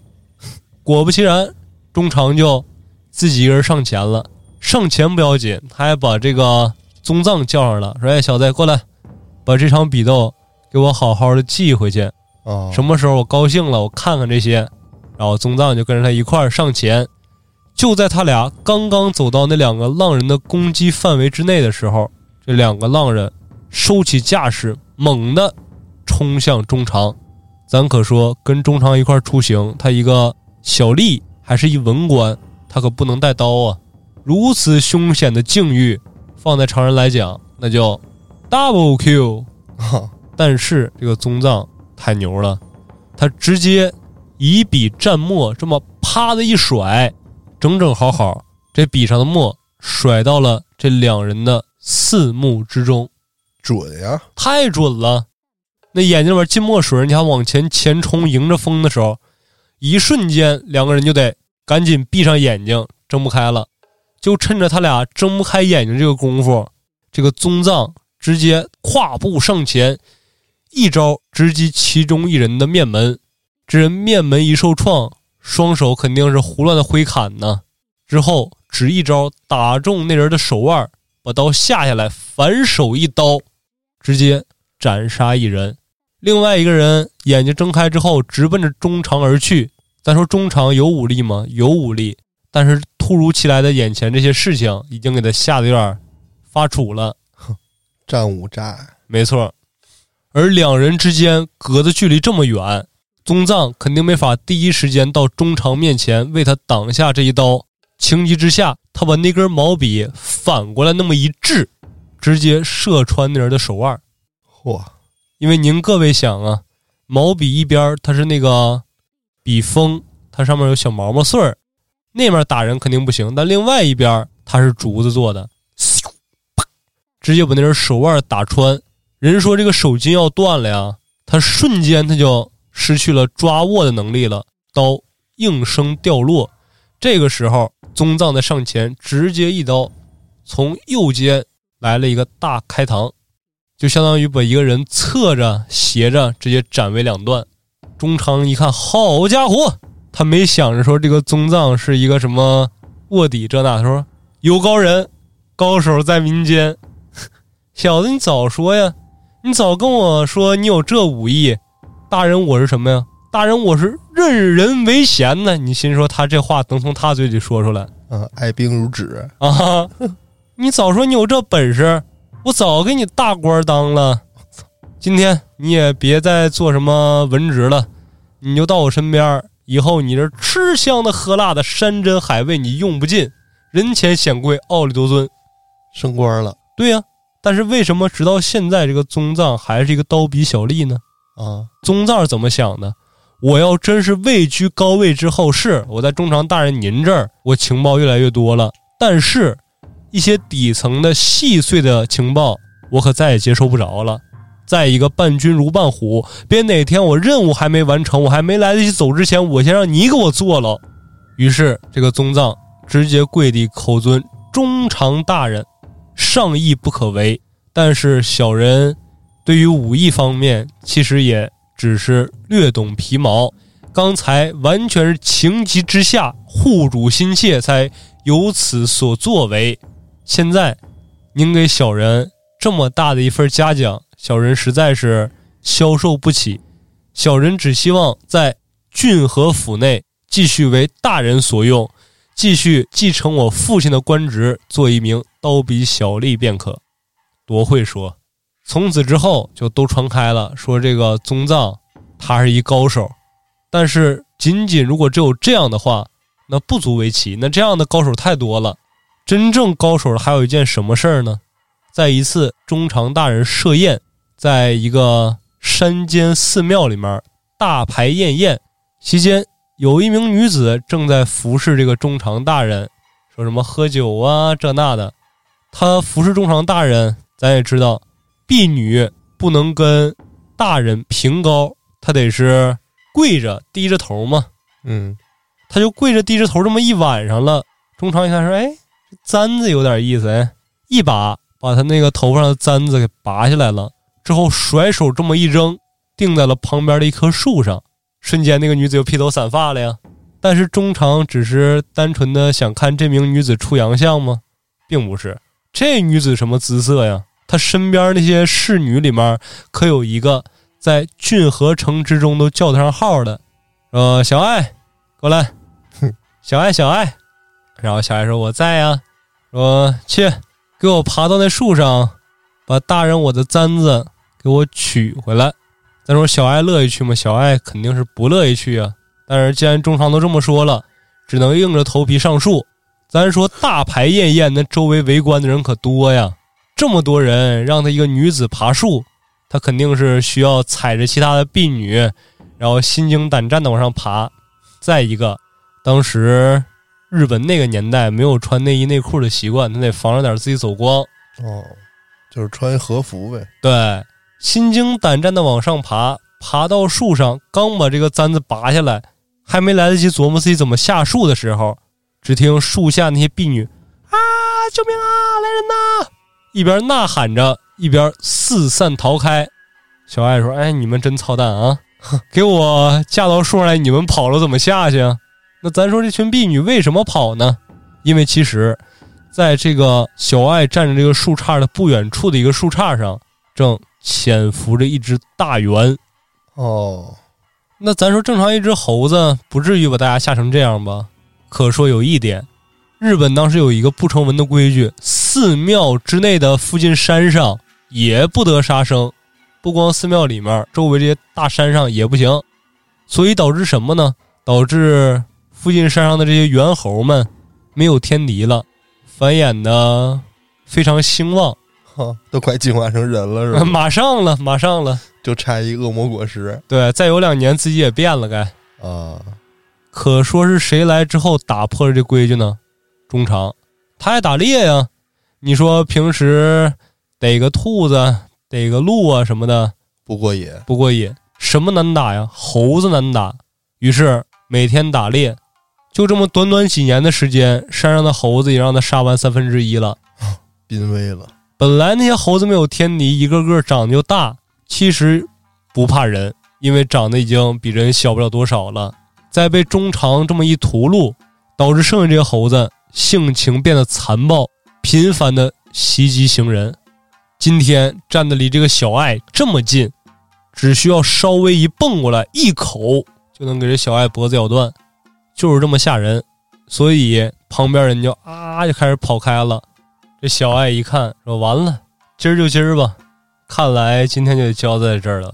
Speaker 1: 果不其然，中长就自己一个人上前了。上前不要紧，他还把这个宗藏叫上了，说：“哎，小子，过来，把这场比斗给我好好的记回去。
Speaker 3: 哦，
Speaker 1: 什么时候我高兴了，我看看这些。”然后宗藏就跟着他一块儿上前。就在他俩刚刚走到那两个浪人的攻击范围之内的时候，这两个浪人收起架势，猛地冲向中长。咱可说，跟中长一块出行，他一个小吏还是一文官，他可不能带刀啊。如此凶险的境遇，放在常人来讲，那叫 double kill。但是这个宗藏太牛了，他直接以笔蘸墨，这么啪的一甩，整整好好，这笔上的墨甩到了这两人的四目之中，
Speaker 3: 准呀，
Speaker 1: 太准了。那眼睛里边进墨水，你还往前前冲，迎着风的时候，一瞬间两个人就得赶紧闭上眼睛，睁不开了。就趁着他俩睁不开眼睛这个功夫，这个宗藏直接跨步上前，一招直击其中一人的面门。这人面门一受创，双手肯定是胡乱的挥砍呢。之后只一招打中那人的手腕，把刀下下来，反手一刀，直接斩杀一人。另外一个人眼睛睁开之后，直奔着中长而去。咱说中长有武力吗？有武力。但是突如其来的眼前这些事情，已经给他吓得有点发怵了。
Speaker 3: 战五战，
Speaker 1: 没错。而两人之间隔的距离这么远，宗藏肯定没法第一时间到中长面前为他挡下这一刀。情急之下，他把那根毛笔反过来那么一掷，直接射穿那人的手腕。
Speaker 3: 嚯！
Speaker 1: 因为您各位想啊，毛笔一边它是那个笔锋，它上面有小毛毛穗儿。那面打人肯定不行，但另外一边它是竹子做的，啪直接把那人手腕打穿。人说这个手筋要断了呀，他瞬间他就失去了抓握的能力了，刀应声掉落。这个时候，宗藏在上前直接一刀，从右肩来了一个大开膛，就相当于把一个人侧着、斜着直接斩为两段。中长一看，好家伙，他没想着说这个宗藏是一个什么卧底这那，他说有高人，高手在民间。小子，你早说呀！你早跟我说你有这武艺。大人，我是什么呀？大人，我是任人唯贤呢。你心说他这话能从他嘴里说出来？
Speaker 3: 嗯，爱兵如纸
Speaker 1: 啊！你早说你有这本事，我早给你大官当了。今天你也别再做什么文职了，你就到我身边。以后你这吃香的喝辣的山珍海味你用不尽，人前显贵，傲立多尊，
Speaker 3: 升官了。
Speaker 1: 对呀，但是为什么直到现在这个宗藏还是一个刀笔小吏呢？
Speaker 3: 啊，
Speaker 1: 宗藏怎么想的？我要真是位居高位之后，是我在中长大人您这儿，我情报越来越多了。但是，一些底层的细碎的情报，我可再也接收不着了。再一个，伴君如伴虎，别哪天我任务还没完成，我还没来得及走之前，我先让你给我做了。于是，这个宗藏直接跪地口尊中长大人，上意不可为。但是小人对于武艺方面，其实也。只是略懂皮毛，刚才完全是情急之下护主心切才有此所作为。现在您给小人这么大的一份嘉奖，小人实在是消受不起。小人只希望在郡和府内继续为大人所用，继续继承我父亲的官职，做一名刀笔小吏便可。多会说。从此之后就都传开了，说这个宗藏他是一高手，但是仅仅如果只有这样的话，那不足为奇。那这样的高手太多了，真正高手还有一件什么事儿呢？在一次中长大人设宴，在一个山间寺庙里面大排宴宴，期间有一名女子正在服侍这个中长大人，说什么喝酒啊这那的。她服侍中长大人，咱也知道。婢女不能跟大人平高，她得是跪着低着头嘛。
Speaker 3: 嗯，
Speaker 1: 她就跪着低着头这么一晚上了。中长一看说：“哎，簪子有点意思。”哎，一把把她那个头发上的簪子给拔下来了，之后甩手这么一扔，定在了旁边的一棵树上。瞬间，那个女子就披头散发了呀。但是中场只是单纯的想看这名女子出洋相吗？并不是，这女子什么姿色呀？她身边那些侍女里面，可有一个在郡和城之中都叫得上号的，呃，小爱，过来，小爱，小爱。然后小爱说：“我在呀。”说：“去，给我爬到那树上，把大人我的簪子给我取回来。”咱说小爱乐意去吗？小爱肯定是不乐意去啊。但是既然中长都这么说了，只能硬着头皮上树。咱说大排宴宴，那周围围观的人可多呀。这么多人让他一个女子爬树，他肯定是需要踩着其他的婢女，然后心惊胆战的往上爬。再一个，当时日本那个年代没有穿内衣内裤的习惯，他得防着点自己走光。
Speaker 3: 哦，就是穿和服呗。
Speaker 1: 对，心惊胆战的往上爬，爬到树上，刚把这个簪子拔下来，还没来得及琢磨自己怎么下树的时候，只听树下那些婢女啊，救命啊，来人呐！一边呐喊着，一边四散逃开。小爱说：“哎，你们真操蛋啊！给我架到树上来，你们跑了怎么下去啊？那咱说这群婢女为什么跑呢？因为其实，在这个小爱站着这个树杈的不远处的一个树杈上，正潜伏着一只大猿。
Speaker 3: 哦，
Speaker 1: 那咱说正常一只猴子不至于把大家吓成这样吧？可说有一点。”日本当时有一个不成文的规矩：寺庙之内的附近山上也不得杀生，不光寺庙里面，周围这些大山上也不行。所以导致什么呢？导致附近山上的这些猿猴们没有天敌了，繁衍的非常兴旺，
Speaker 3: 哈，都快进化成人了，是吧？
Speaker 1: 马上了，马上了，
Speaker 3: 就差一恶魔果实。
Speaker 1: 对，再有两年自己也变了，该
Speaker 3: 啊。
Speaker 1: 可说是谁来之后打破了这规矩呢？中长，他爱打猎呀。你说平时逮个兔子、逮个鹿啊什么的
Speaker 3: 不过瘾。
Speaker 1: 不过瘾，什么难打呀？猴子难打。于是每天打猎，就这么短短几年的时间，山上的猴子也让他杀完三分之一了。
Speaker 3: 濒危了，
Speaker 1: 本来那些猴子没有天敌，一个个长得就大，其实不怕人，因为长得已经比人小不了多少了。再被中长这么一屠戮，导致剩下这些猴子性情变得残暴，频繁的袭击行人。今天站的离这个小爱这么近，只需要稍微一蹦过来，一口就能给这小爱脖子咬断，就是这么吓人。所以旁边人就啊就开始跑开了。这小爱一看，说：“完了，今儿就今儿吧，看来今天就得交在这儿了，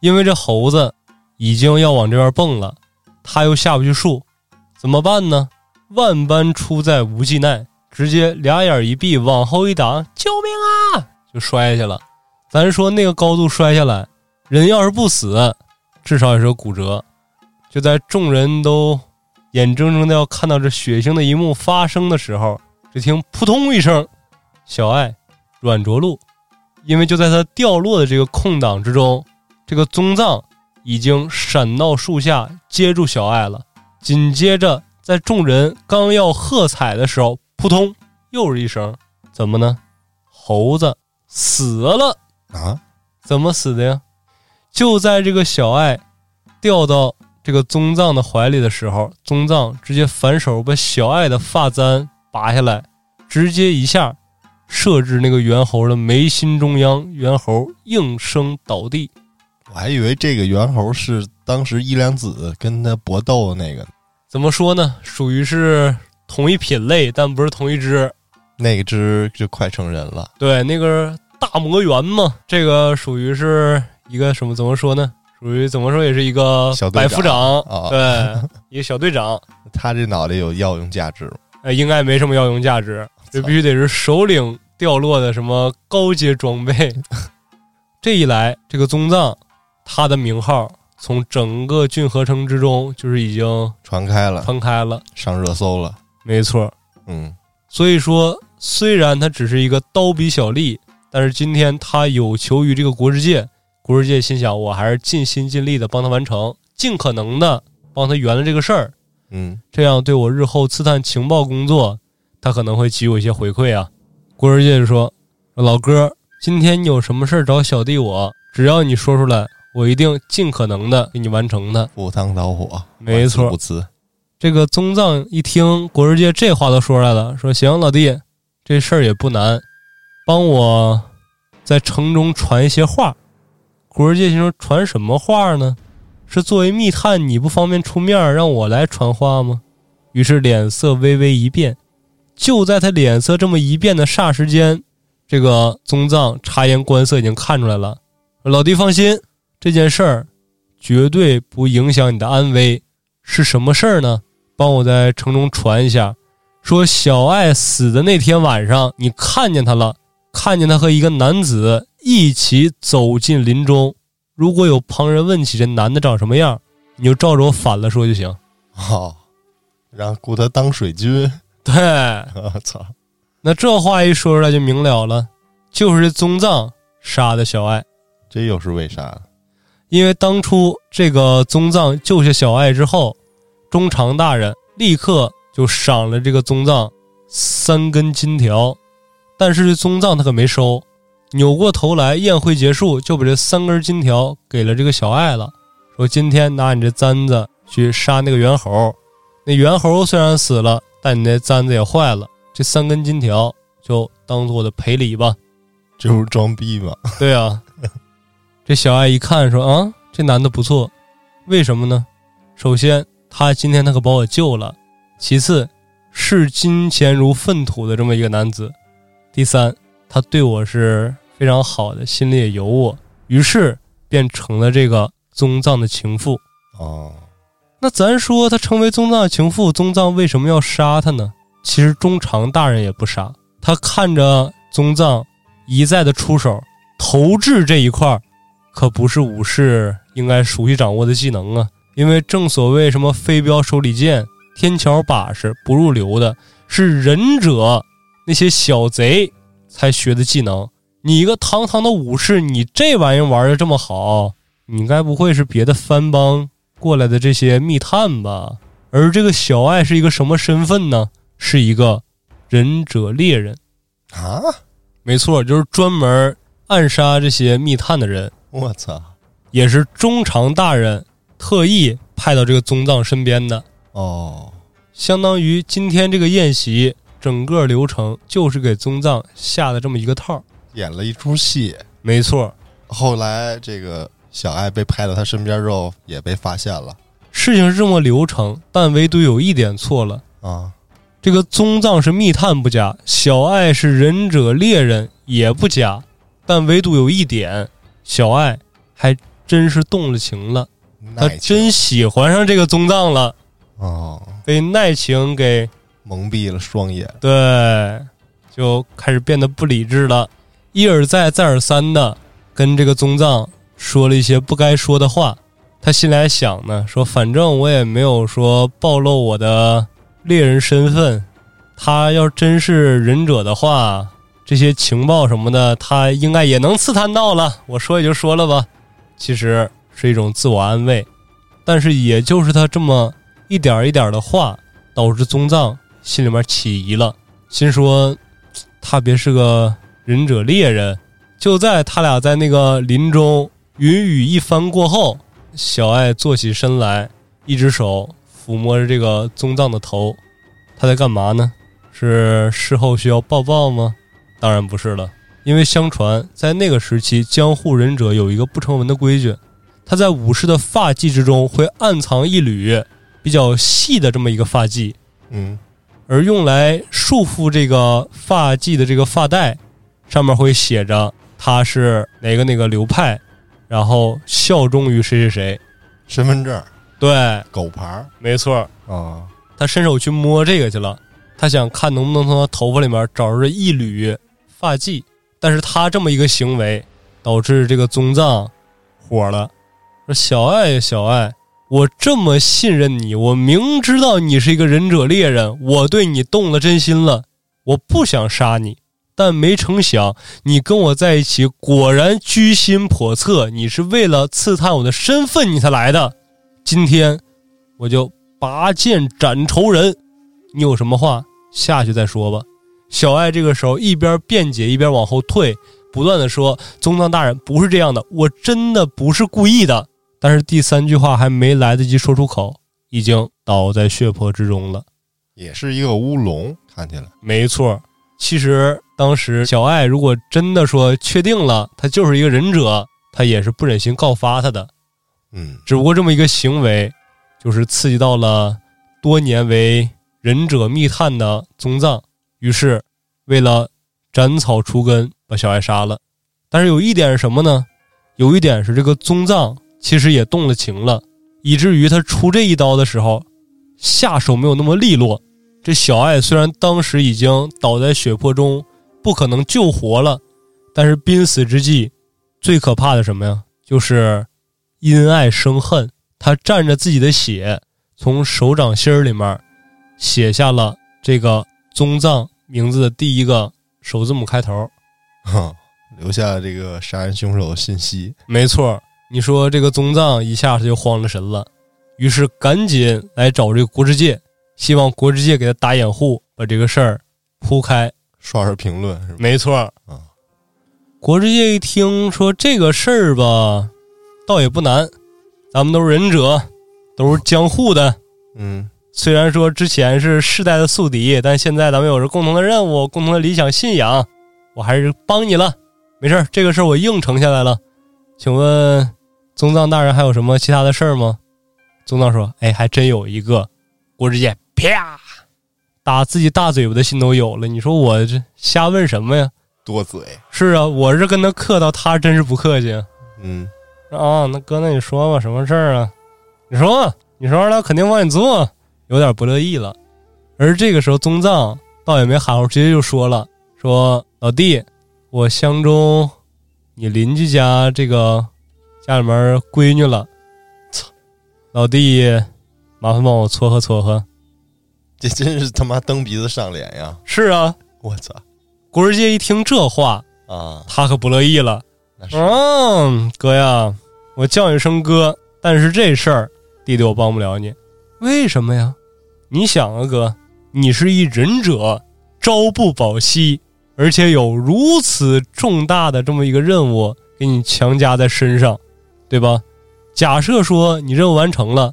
Speaker 1: 因为这猴子已经要往这边蹦了，他又下不去树，怎么办呢？万般出在无计奈，直接俩眼一闭，往后一挡，救命啊！就摔下去了。咱说那个高度摔下来，人要是不死，至少也是个骨折。就在众人都眼睁睁的要看到这血腥的一幕发生的时候，只听扑通一声。”小爱软着陆，因为就在他掉落的这个空档之中，这个宗藏已经闪到树下接住小爱了。紧接着，在众人刚要喝彩的时候，扑通，又是一声，怎么呢？猴子死了
Speaker 3: 啊？
Speaker 1: 怎么死的呀？就在这个小爱掉到这个宗藏的怀里的时候，宗藏直接反手把小爱的发簪拔下来，直接一下。设置那个猿猴的眉心中央，猿猴应声倒地。
Speaker 3: 我还以为这个猿猴是当时伊良子跟他搏斗的那个。
Speaker 1: 怎么说呢？属于是同一品类，但不是同一只。
Speaker 3: 那个只就快成人了。
Speaker 1: 对，那个大魔猿嘛，这个属于是一个什么？怎么说呢？属于怎么说也是一个
Speaker 3: 小
Speaker 1: 百夫长
Speaker 3: 啊，
Speaker 1: 对，一个小队长。
Speaker 3: 他这脑袋有药用价值吗？
Speaker 1: 呃，应该没什么药用价值。这必须得是首领掉落的什么高阶装备，这一来，这个宗藏，他的名号从整个郡河城之中就是已经
Speaker 3: 传开了，
Speaker 1: 传开了，
Speaker 3: 上热搜了。
Speaker 1: 没错，
Speaker 3: 嗯，
Speaker 1: 所以说，虽然他只是一个刀笔小吏，但是今天他有求于这个国之界，国之界心想，我还是尽心尽力的帮他完成，尽可能的帮他圆了这个事儿，
Speaker 3: 嗯，
Speaker 1: 这样对我日后刺探情报工作。他可能会给我一些回馈啊。郭世界就说：“老哥，今天你有什么事儿找小弟我，只要你说出来，我一定尽可能的给你完成的。”
Speaker 3: 赴汤蹈火，
Speaker 1: 没错，
Speaker 3: 不辞。
Speaker 1: 这个宗藏一听郭世界这话都说出来了，说：“行，老弟，这事儿也不难，帮我在城中传一些话。”郭世界心说：“传什么话呢？是作为密探你不方便出面，让我来传话吗？”于是脸色微微一变。就在他脸色这么一变的霎时间，这个宗藏察言观色，已经看出来了。老弟放心，这件事儿绝对不影响你的安危。是什么事儿呢？帮我在城中传一下，说小爱死的那天晚上，你看见他了，看见他和一个男子一起走进林中。如果有旁人问起这男的长什么样，你就照着我反了说就行。
Speaker 3: 好，然后雇他当水军。
Speaker 1: 对，
Speaker 3: 我 操！
Speaker 1: 那这话一说出来就明了了，就是这宗藏杀的小爱，
Speaker 3: 这又是为啥？
Speaker 1: 因为当初这个宗藏救下小爱之后，中长大人立刻就赏了这个宗藏三根金条，但是这宗藏他可没收，扭过头来，宴会结束就把这三根金条给了这个小爱了，说今天拿你这簪子去杀那个猿猴，那猿猴虽然死了。但你那簪子也坏了，这三根金条就当做我的赔礼吧。
Speaker 3: 这不是装逼吗？
Speaker 1: 对啊，这小爱一看说：“啊，这男的不错，为什么呢？首先，他今天他可把我救了；其次，视金钱如粪土的这么一个男子；第三，他对我是非常好的，心里也有我，于是便成了这个宗藏的情妇。”
Speaker 3: 哦。
Speaker 1: 那咱说他成为宗藏情妇，宗藏为什么要杀他呢？其实中长大人也不傻，他看着宗藏一再的出手投掷这一块，可不是武士应该熟悉掌握的技能啊。因为正所谓什么飞镖手里剑，天桥把式不入流的，是忍者那些小贼才学的技能。你一个堂堂的武士，你这玩意儿玩的这么好，你该不会是别的藩邦过来的这些密探吧？而这个小爱是一个什么身份呢？是一个忍者猎人，
Speaker 3: 啊！
Speaker 1: 没错，就是专门暗杀这些密探的人，
Speaker 3: 我操！
Speaker 1: 也是中长大人特意派到这个宗藏身边的。
Speaker 3: 哦，
Speaker 1: 相当于今天这个宴席整个流程就是给宗藏下的这么一个套。
Speaker 3: 演了一出戏。
Speaker 1: 没错，
Speaker 3: 后来这个小爱被拍到他身边之后，也被发现了
Speaker 1: 事情是这么流程，但唯独有一点错了。
Speaker 3: 啊！
Speaker 1: 这个宗藏是密探不假，小爱是忍者猎人也不假，但唯独有一点，小爱还真是动了情了，他真喜欢上这个宗藏了，
Speaker 3: 哦，
Speaker 1: 被耐情给
Speaker 3: 蒙蔽了双眼。
Speaker 1: 对，就开始变得不理智了，一而再再而三的跟这个宗藏说了一些不该说的话。他心里还想呢，说反正我也没有说暴露我的猎人身份，他要真是忍者的话，这些情报什么的，他应该也能刺探到了。我说也就说了吧，其实是一种自我安慰，但是也就是他这么一点儿一点儿的话，导致宗藏心里面起疑了，心说他别是个忍者猎人。就在他俩在那个林中云雨一番过后，小爱坐起身来，一只手抚摸着这个宗藏的头，他在干嘛呢？是事后需要抱抱吗？当然不是了，因为相传在那个时期，江户忍者有一个不成文的规矩，他在武士的发髻之中会暗藏一缕比较细的这么一个发髻，
Speaker 3: 嗯，
Speaker 1: 而用来束缚这个发髻的这个发带，上面会写着他是哪个哪个流派，然后效忠于谁谁谁。
Speaker 3: 身份证、
Speaker 1: 对，
Speaker 3: 狗牌儿。
Speaker 1: 没错，
Speaker 3: 啊，
Speaker 1: 他伸手去摸这个去了，他想看能不能从他头发里面找出这一缕发髻，但是他这么一个行为，导致这个宗藏火了，说小爱呀小爱，我这么信任你，我明知道你是一个忍者猎人，我对你动了真心了，我不想杀你，但没成想你跟我在一起，果然居心叵测，你是为了刺探我的身份你才来的，今天我就拔剑斩仇人，你有什么话下去再说吧。小爱这个时候一边辩解一边往后退，不断的说：“宗藏大人不是这样的，我真的不是故意的。”但是第三句话还没来得及说出口，已经倒在血泊之中了。
Speaker 3: 也是一个乌龙，看起来
Speaker 1: 没错，其实当时小爱如果真的说确定了他就是一个忍者，他也是不忍心告发他的。
Speaker 3: 嗯，
Speaker 1: 只不过这么一个行为，就是刺激到了多年为忍者密探的宗藏，于是为了斩草除根，把小爱杀了。但是有一点是什么呢？有一点是这个宗藏其实也动了情了，以至于他出这一刀的时候，下手没有那么利落。这小爱虽然当时已经倒在血泊中，不可能救活了，但是濒死之际，最可怕的什么呀？就是因爱生恨。他蘸着自己的血，从手掌心儿里面写下了这个宗藏名字的第一个首字母开头。
Speaker 3: 哈，留下了这个杀人凶手的信息。
Speaker 1: 没错，你说这个宗藏一下子就慌了神了，于是赶紧来找这个国之界，希望国之界给他打掩护，把这个事儿铺开。
Speaker 3: 刷刷评论是吧？
Speaker 1: 没错，
Speaker 3: 啊，
Speaker 1: 国之界一听说这个事儿吧，倒也不难，咱们都是忍者，都是江户的。
Speaker 3: 嗯，
Speaker 1: 虽然说之前是世代的宿敌，但现在咱们有着共同的任务、共同的理想信仰，我还是帮你了。没事儿，这个事儿我应承下来了。请问宗藏大人还有什么其他的事儿吗？宗藏说：“哎，还真有一个。”国之界啪打自己大嘴巴的心都有了。你说我这瞎问什么呀？
Speaker 3: 多嘴。
Speaker 1: 是啊，我是跟他客套，他真是不客气。
Speaker 3: 嗯，
Speaker 1: 啊，那哥，那你说吧，什么事儿啊？你说，你说完了肯定帮你做，有点不乐意了。而这个时候，宗藏倒也没含糊，直接就说了：“说老弟，我相中你邻居家这个家里面闺女了，操，老弟，麻烦帮我撮合撮合。
Speaker 3: 这真是他妈蹬鼻子上脸呀！”
Speaker 1: 是啊，
Speaker 3: 我操！
Speaker 1: 国之界一听这话，
Speaker 3: 啊，
Speaker 1: 他可不乐意了。嗯，哥呀，我叫你声哥，但是这事儿，弟弟我帮不了你。为什么呀？你想啊，哥，你是一忍者，朝不保夕，而且有如此重大的这么一个任务给你强加在身上，对吧？假设说你任务完成了，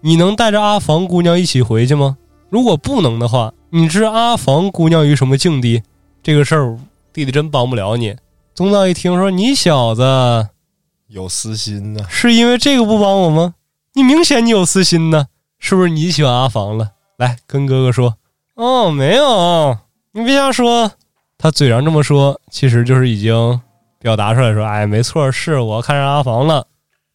Speaker 1: 你能带着阿房姑娘一起回去吗？如果不能的话，你知阿房姑娘于什么境地？这个事儿，弟弟真帮不了你。宗藏一听说你小子
Speaker 3: 有私心呢。
Speaker 1: 是因为这个不帮我吗？你明显你有私心呢，是不是你喜欢阿房了？来跟哥哥说，哦，没有，你别瞎说。他嘴上这么说，其实就是已经表达出来说，哎，没错，是我看上阿房了。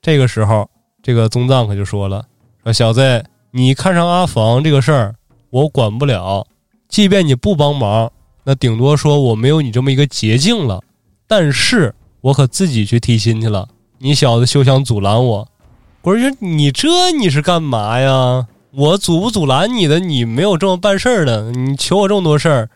Speaker 1: 这个时候，这个宗藏可就说了，说小子，你看上阿房这个事儿，我管不了。即便你不帮忙，那顶多说我没有你这么一个捷径了。但是我可自己去提亲去了，你小子休想阻拦我！我说你这你是干嘛呀？我阻不阻拦你的？你没有这么办事儿的，你求我这么多事儿，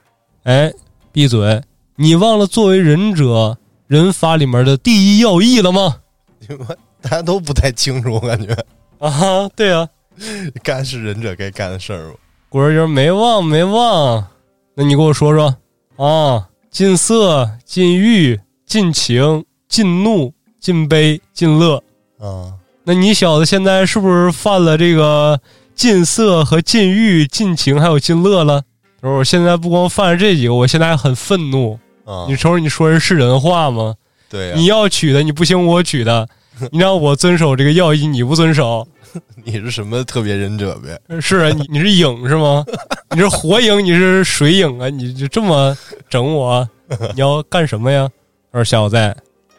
Speaker 1: 哎，闭嘴！你忘了作为忍者忍法里面的第一要义了吗？
Speaker 3: 你们大家都不太清楚，我感觉
Speaker 1: 啊，对啊，
Speaker 3: 干是忍者该干的事儿吗？
Speaker 1: 果儿就是没忘没忘，那你给我说说啊，禁色、禁欲、禁情、禁怒、禁悲、禁乐。
Speaker 3: 啊，
Speaker 1: 那你小子现在是不是犯了这个禁色和禁欲、禁情还有禁乐了？他说我现在不光犯了这几个，我现在还很愤怒。
Speaker 3: 啊，
Speaker 1: 你瞅瞅你说人是人话吗？
Speaker 3: 对呀、
Speaker 1: 你要娶的你不行，我娶的，你让我遵守这个要义，你不遵守。
Speaker 3: 你是什么特别忍者呗？
Speaker 1: 是啊，你你是影是吗？你是火影，你是水影啊？你就这么整我？你要干什么呀？我说小子，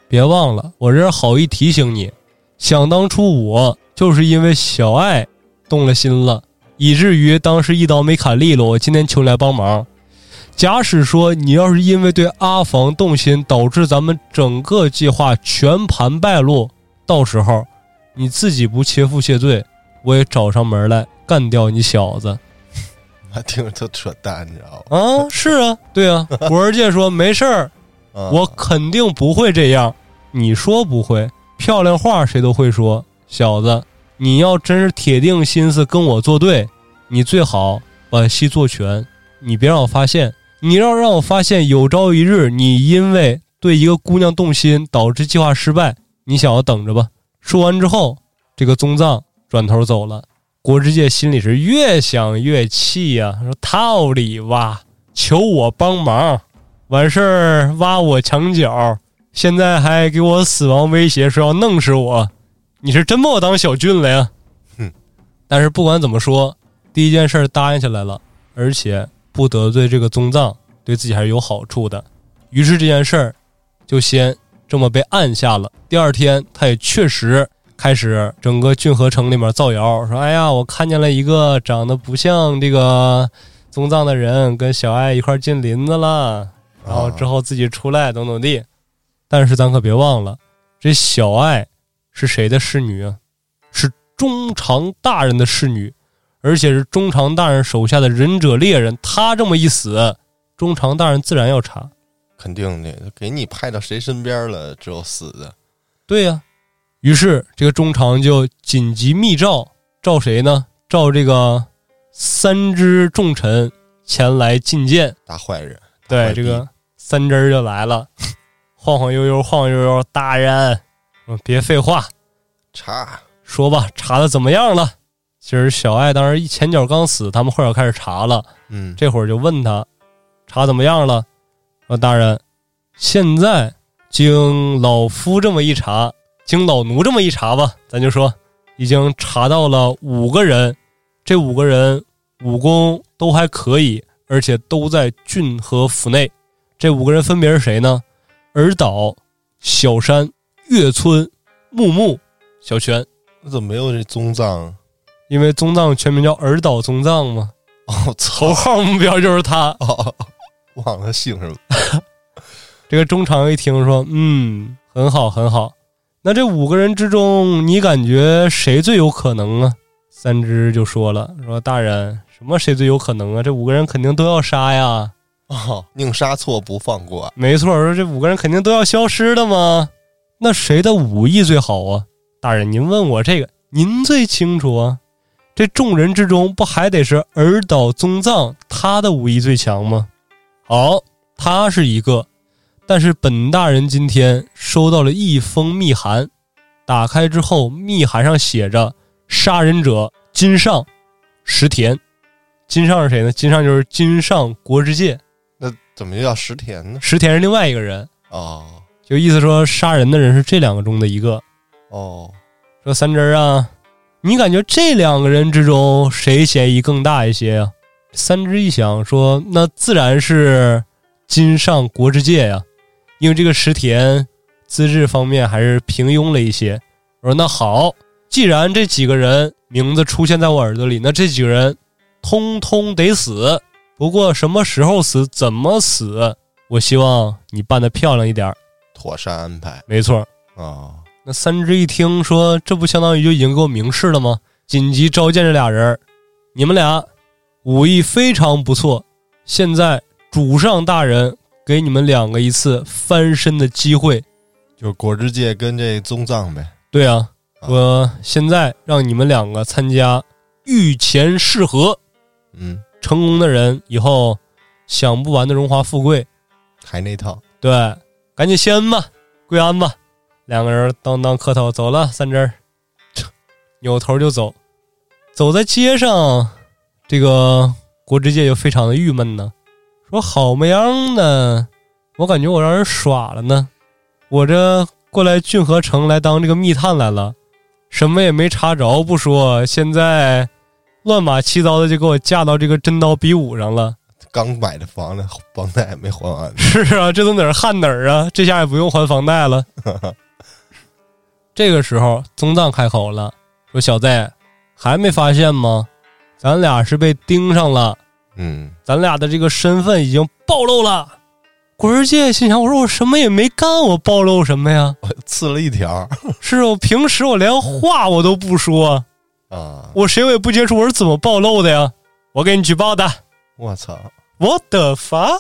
Speaker 1: 别忘了，我这是好意提醒你。想当初我就是因为小爱动了心了，以至于当时一刀没砍利落。我今天求你来帮忙。假使说你要是因为对阿房动心，导致咱们整个计划全盘败露，到时候你自己不切腹谢罪，我也找上门来干掉你小子
Speaker 3: 我听着特扯淡，你知道吗？
Speaker 1: 啊！是啊，对啊。古儿界说没事儿，
Speaker 3: 啊
Speaker 1: 我肯定不会这样。你说不会，漂亮话谁都会说。小子，你要真是铁定心思跟我作对，你最好把戏做全，你别让我发现。你要让我发现有朝一日你因为对一个姑娘动心导致计划失败，你想要等着吧。说完之后，这个宗藏转头走了。国之介心里是越想越气呀、说套里挖，求我帮忙，完事儿挖我墙角，现在还给我死亡威胁，说要弄死我，你是真把我当小俊了呀？
Speaker 3: 哼！
Speaker 1: 但是不管怎么说，第一件事答应下来了，而且不得罪这个宗藏，对自己还是有好处的。于是这件事儿就先这么被按下了。第二天，他也确实开始整个郡河城里面造谣，说：“哎呀，我看见了一个长得不像这个宗藏的人，跟小爱一块进林子了。”然后之后自己出来，怎么怎么地。但是咱可别忘了，这小爱是谁的侍女啊？是中长大人的侍女，而且是中长大人手下的忍者猎人。他这么一死，中长大人自然要查。
Speaker 3: 肯定的，给你派到谁身边了，只有死的。
Speaker 1: 对呀、于是这个中常就紧急密诏，召谁呢？召这个三支重臣前来觐见。
Speaker 3: 大坏人，大
Speaker 1: 对，这个三只儿就来了，晃晃悠悠，晃晃悠悠，大人，嗯，别废话，
Speaker 3: 查
Speaker 1: 说吧，查的怎么样了？其实小爱当时一前脚刚死，他们后脚开始查了，
Speaker 3: 嗯，
Speaker 1: 这会儿就问他查怎么样了？说大人，现在经老夫这么一查，经老奴这么一查吧，咱就说已经查到了五个人，这五个人武功都还可以，而且都在郡和府内。这五个人分别是谁呢？尔岛、小山、月村、木木、小泉。
Speaker 3: 那怎么没有这宗藏？
Speaker 1: 因为宗藏全名叫尔岛宗藏嘛，
Speaker 3: 哦，操！
Speaker 1: 头号目标就是他。
Speaker 3: 哦，忘了他姓什么？
Speaker 1: 这个中长一听说，嗯，很好，很好。那这五个人之中，你感觉谁最有可能啊？三只就说了，说大人，什么谁最有可能啊？这五个人肯定都要杀呀。
Speaker 3: 哦，宁杀错不放过。
Speaker 1: 没错，说这五个人肯定都要消失的嘛。那谁的武艺最好啊？大人，您问我这个，您最清楚啊。这众人之中，不还得是尔岛宗藏他的武艺最强吗？好，他是一个。但是本大人今天收到了一封密函，打开之后，密函上写着“杀人者金上石田”。金上是谁呢？金上就是金上国之介。
Speaker 3: 那怎么又叫石田呢？
Speaker 1: 石田是另外一个人
Speaker 3: 哦
Speaker 1: 就意思说杀人的人是这两个中的一个。
Speaker 3: 哦，
Speaker 1: 说三枝儿啊，你感觉这两个人之中谁嫌疑更大一些呀、三枝一想说，那自然是今上国之界呀，因为这个石田资质方面还是平庸了一些。我说那好，既然这几个人名字出现在我耳朵里，那这几个人通通得死。不过什么时候死，怎么死，我希望你办的漂亮一点儿。
Speaker 3: 妥善安排
Speaker 1: 没错，
Speaker 3: 啊。
Speaker 1: 那三枝一听说，这不相当于就已经给我明示了吗？紧急召见这俩人，你们俩武艺非常不错，现在主上大人给你们两个一次翻身的机会。
Speaker 3: 就是果之界跟这宗藏呗。
Speaker 1: 对啊，
Speaker 3: 啊
Speaker 1: 我现在让你们两个参加御前试合，
Speaker 3: 嗯，
Speaker 1: 成功的人以后享不完的荣华富贵。
Speaker 3: 还那套。
Speaker 1: 对，赶紧谢恩吧，跪安吧。两个人当当磕头走了，三枝儿扭头就走。走在街上，这个国之界就非常的郁闷呢，说好么样呢？我感觉我让人耍了呢。我这过来郡河城来当这个密探来了，什么也没查着不说，现在乱码七糟的就给我架到这个真刀比武上了。
Speaker 3: 刚买的房子，房贷还没还完呢。
Speaker 1: 是啊，这都哪儿焊哪儿啊？这下也不用还房贷了。这个时候，宗藏开口了，说：“小子，还没发现吗？咱俩是被盯上了，
Speaker 3: 嗯，
Speaker 1: 咱俩的这个身份已经暴露了。”国儿姐心想：“我说我什么也没干，我暴露什么呀？
Speaker 3: 我刺了一条
Speaker 1: 是啊我平时我连话我都不说，
Speaker 3: 啊！
Speaker 1: 我谁我也不接触，我是怎么暴露的呀？我给你举报的。
Speaker 3: 我操！
Speaker 1: 我的发，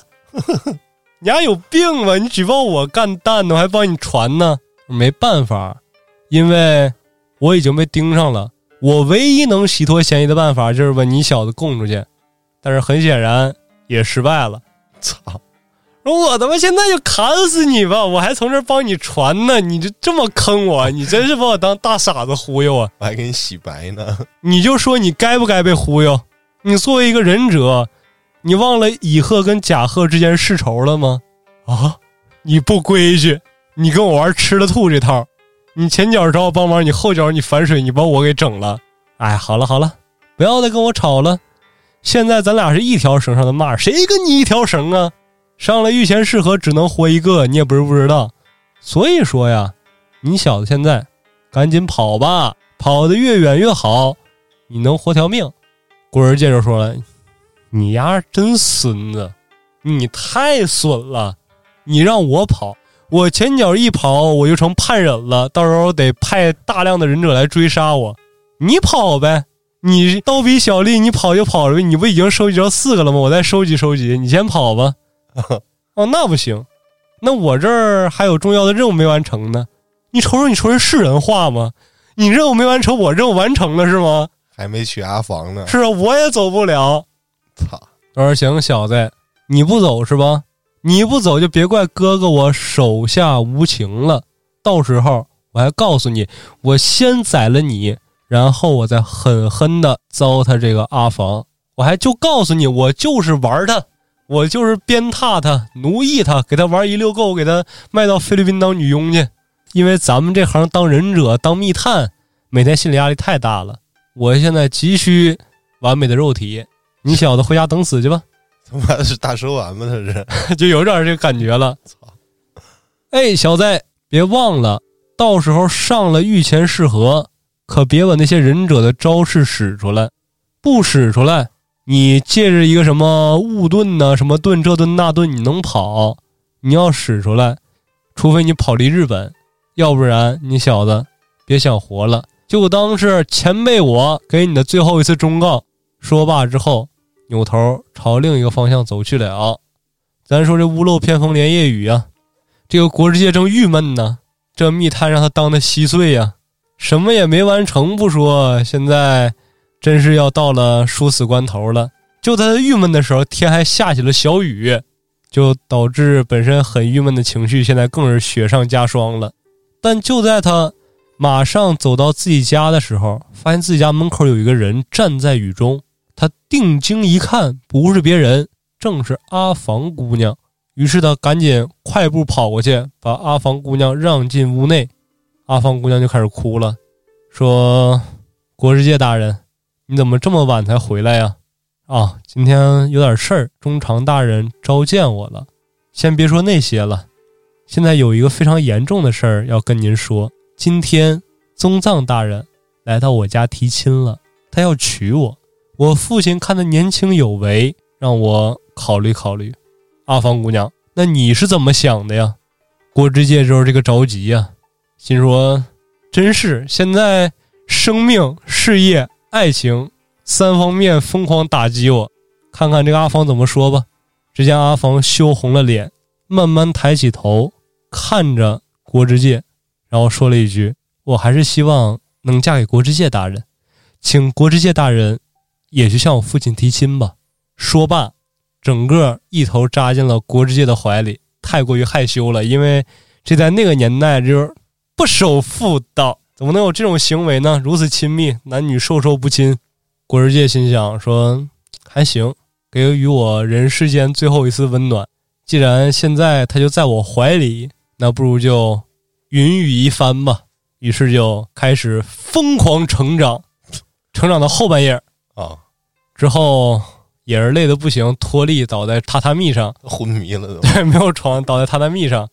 Speaker 1: 你丫有病吧？你举报我干蛋呢，我还帮你传呢。没办法，因为我已经被盯上了。我唯一能洗脱嫌疑的办法就是把你小子供出去，但是很显然也失败了。
Speaker 3: 操！
Speaker 1: 我他妈现在就砍死你吧！我还从这儿帮你传呢，你就这么坑我，你真是把我当大傻子忽悠啊！
Speaker 3: 我还给你洗白呢。
Speaker 1: 你就说你该不该被忽悠？你作为一个忍者，你忘了乙贺跟甲贺之间世仇了吗？啊！你不规矩，你跟我玩吃了吐这套，你前脚找我帮忙，你后脚你反水，你把我给整了。哎，好了好了，不要再跟我吵了。现在咱俩是一条绳上的蚂蚱，谁跟你一条绳啊？上了御前试合只能活一个，你也不是不知道。所以说呀，你小子现在赶紧跑吧，跑得越远越好，你能活条命。古人接着说了：“你丫真孙子，你太损了！你让我跑，我前脚一跑我就成叛忍了，到时候得派大量的忍者来追杀我。你跑呗，你刀比小丽，你跑就跑了呗。你不已经收集着四个了吗？我再收集收集，你先跑吧。哦，那不行，那我这儿还有重要的任务没完成呢。你瞅瞅，你说这是人话吗？你任务没完成，我任务完成了是吗？
Speaker 3: 还没去阿房呢。
Speaker 1: 是啊，我也走不了。
Speaker 3: 操！
Speaker 1: 我说行，小子，你不走是吧？你不走就别怪哥哥我手下无情了。到时候我还告诉你，我先宰了你，然后我再狠狠的糟蹋这个阿房。我还就告诉你，我就是玩他，我就是鞭挞他、奴役他，给他玩一溜够，给他卖到菲律宾当女佣去。因为咱们这行当忍者、当密探，每天心理压力太大了。我现在急需完美的肉体，你小子回家等死去吧。
Speaker 3: 他妈的是大蛇丸吗？他是？
Speaker 1: 就有点这个感觉了。
Speaker 3: 操！
Speaker 1: 哎，小子，别忘了，到时候上了御前试合，可别把那些忍者的招式使出来。不使出来，你借着一个什么雾盾呐、什么盾这盾那盾，你能跑？你要使出来，除非你跑离日本，要不然你小子别想活了。就当是前辈我给你的最后一次忠告。说罢之后，扭头朝另一个方向走去了。咱说这屋漏偏逢连夜雨啊，这个国之界正郁闷呢，这密探让他当的稀碎呀，什么也没完成不说，现在真是要到了殊死关头了。就在他郁闷的时候，天还下起了小雨，就导致本身很郁闷的情绪现在更是雪上加霜了。但就在他马上走到自己家的时候，发现自己家门口有一个人站在雨中。他定睛一看，不是别人，正是阿房姑娘。于是他赶紧快步跑过去，把阿房姑娘让进屋内。阿房姑娘就开始哭了，说：“国之界大人，你怎么这么晚才回来呀？啊，今天有点事儿，中长大人召见我了。先别说那些了，现在有一个非常严重的事儿要跟您说。今天宗藏大人来到我家提亲了，他要娶我。”我父亲看他年轻有为，让我考虑考虑。阿芳姑娘，那你是怎么想的呀？郭之介就是这个着急呀，心说：真是现在生命、事业、爱情三方面疯狂打击我。看看这个阿芳怎么说吧。只见阿芳羞红了脸，慢慢抬起头看着郭之介，然后说了一句：“我还是希望能嫁给郭之介大人，请郭之介大人。”也去向我父亲提亲吧。说罢，整个一头扎进了国之界的怀里，太过于害羞了。因为这在那个年代就是不守妇道，怎么能有这种行为呢？如此亲密，男女授受不亲。国之界心想说：“还行，给予我人世间最后一丝温暖。既然现在他就在我怀里，那不如就云雨一番吧。”于是就开始疯狂成长，成长到后半夜
Speaker 3: 啊。
Speaker 1: 之后也是累得不行，脱力倒在榻榻米上，
Speaker 3: 昏迷了都。
Speaker 1: 对，没有床，倒在榻榻米上，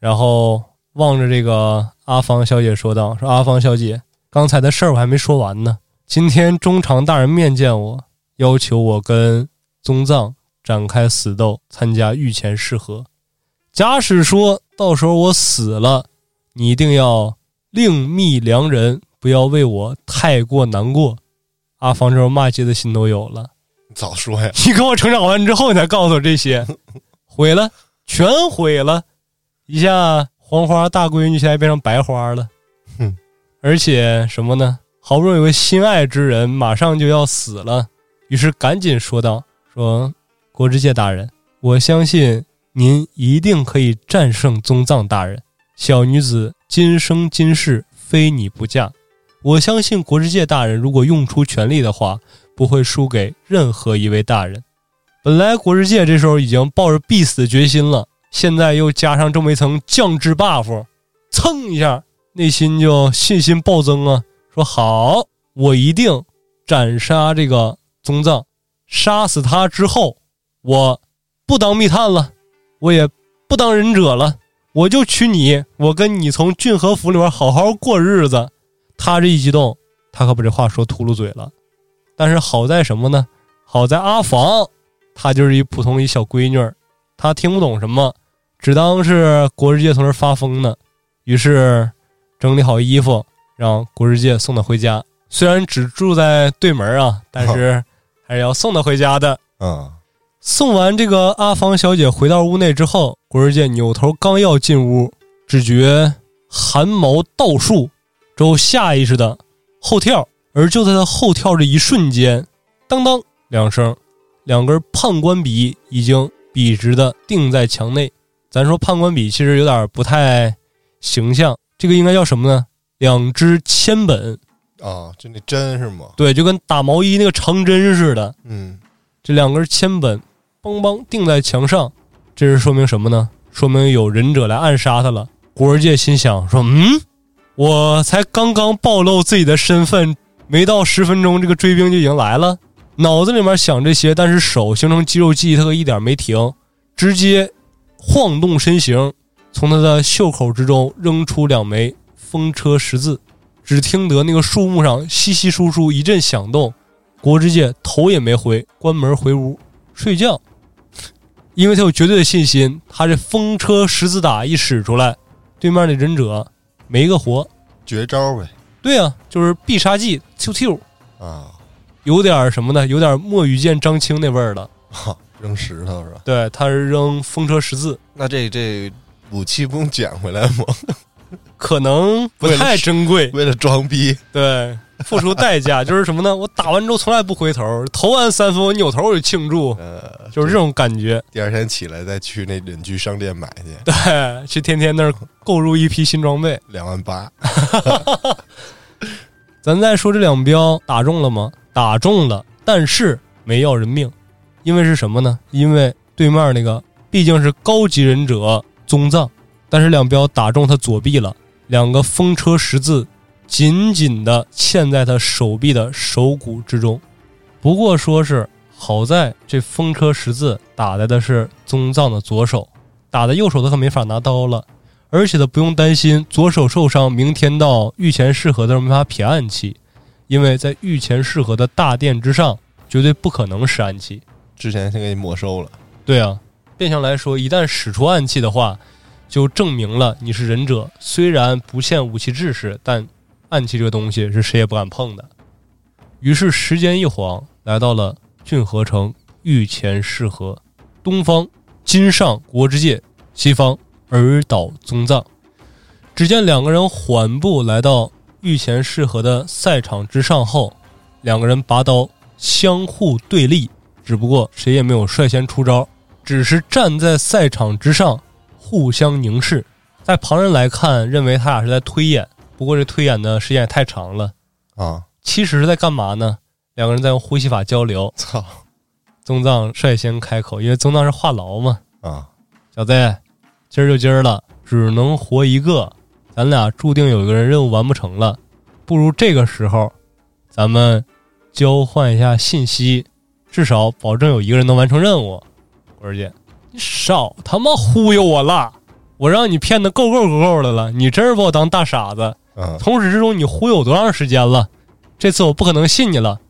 Speaker 1: 然后望着这个阿芳小姐说道：“说阿芳小姐，刚才的事儿我还没说完呢。今天中长大人面见我，要求我跟宗藏展开死斗，参加御前试合。假使说到时候我死了，你一定要另觅良人，不要为我太过难过。”阿芳这时候骂街的心都有了，
Speaker 3: 早说呀！
Speaker 1: 你跟我成长完之后，你才告诉我这些，毁了，全毁了，一下黄花大闺女现在变成白花了，
Speaker 3: 哼！
Speaker 1: 而且什么呢？好不容易有个心爱之人马上就要死了，于是赶紧说道：“说国之界大人，我相信您一定可以战胜宗藏大人。小女子今生今世非你不嫁。”我相信国之界大人如果用出全力的话，不会输给任何一位大人。本来国之界这时候已经抱着必死的决心了，现在又加上这么一层降智 buff，蹭一下内心就信心暴增啊！说好，我一定斩杀这个宗藏，杀死他之后，我不当密探了，我也不当忍者了，我就娶你，我跟你从郡河府里边好好过日子。他这一激动，他可把这话说秃噜嘴了。但是好在什么呢？好在阿房，她就是一普通一小闺女，她听不懂什么，只当是国之界从这发疯呢。于是整理好衣服，让国之界送她回家。虽然只住在对门啊，但是还是要送她回家的。
Speaker 3: 嗯，
Speaker 1: 送完这个阿房小姐回到屋内之后，国之界扭头刚要进屋，只觉汗毛倒竖。之后下意识的后跳，而就在他后跳的一瞬间，当当两声，两根判官笔已经笔直的定在墙内。咱说判官笔其实有点不太形象，这个应该叫什么呢？两支铅本
Speaker 3: 啊，就那针是吗？
Speaker 1: 对，就跟打毛衣那个长针似的。
Speaker 3: 嗯，
Speaker 1: 这两根铅本梆梆定在墙上，这是说明什么呢？说明有忍者来暗杀他了。古尔界心想说：“嗯。”我才刚刚暴露自己的身份，没到十分钟，这个追兵就已经来了。脑子里面想这些，但是手形成肌肉记忆，他可一点没停，直接晃动身形，从他的袖口之中扔出两枚风车十字。只听得那个树木上稀稀疏疏一阵响动，国之界头也没回，关门回屋睡觉，因为他有绝对的信心，他这风车十字打一使出来，对面的忍者。没个活，
Speaker 3: 绝招呗。
Speaker 1: 对啊，就是必杀技，QQ
Speaker 3: 啊，
Speaker 1: 有点什么呢？有点墨雨剑张青那味儿了。
Speaker 3: 扔石头是吧？
Speaker 1: 对，他是扔风车十字，
Speaker 3: 那这这武器不用捡回来吗？
Speaker 1: 可能不太珍贵，
Speaker 3: 为了装逼，
Speaker 1: 对，付出代价 就是什么呢？我打完之后从来不回头，投完三分我扭头我就庆祝，
Speaker 3: 呃，
Speaker 1: 就是这种感觉。
Speaker 3: 第二天起来再去那忍居商店买去，
Speaker 1: 对，去天天那儿购入一批新装备。
Speaker 3: 两万八，
Speaker 1: 咱再说这两标打中了吗？打中了，但是没要人命，因为是什么呢？因为对面那个毕竟是高级忍者宗藏，但是两标打中他左臂了，两个风车十字紧紧的嵌在他手臂的手骨之中。不过说是好在这风车十字打在的是宗藏的左手，打在右手他可没法拿刀了。而且他不用担心左手受伤，明天到御前适合的时候没法撇暗器，因为在御前适合的大殿之上绝对不可能使暗器。
Speaker 3: 之前先给你没收了，
Speaker 1: 对啊，变相来说，一旦使出暗器的话，就证明了你是忍者。虽然不限武器制式，但暗器这个东西是谁也不敢碰的。于是时间一晃，来到了郡河城御前适合，东方金上国之界，西方。尔岛宗藏，只见两个人缓步来到御前适合的赛场之上后，两个人拔刀相互对立，只不过谁也没有率先出招，只是站在赛场之上互相凝视。在旁人来看，认为他俩是在推演，不过这推演的时间也太长了
Speaker 3: 啊！
Speaker 1: 其实是在干嘛呢？两个人在用呼吸法交流。
Speaker 3: 操！
Speaker 1: 宗藏率先开口，因为宗藏是话痨嘛。
Speaker 3: 啊，
Speaker 1: 小子。今儿就今儿了，只能活一个，咱俩注定有一个人任务完不成了，不如这个时候，咱们交换一下信息，至少保证有一个人能完成任务。国儿姐，你少他妈忽悠我了，我让你骗的够够够够的了，你真是把我当大傻子。
Speaker 3: 嗯，
Speaker 1: 从始至终你忽悠我多长时间了？这次我不可能信你了。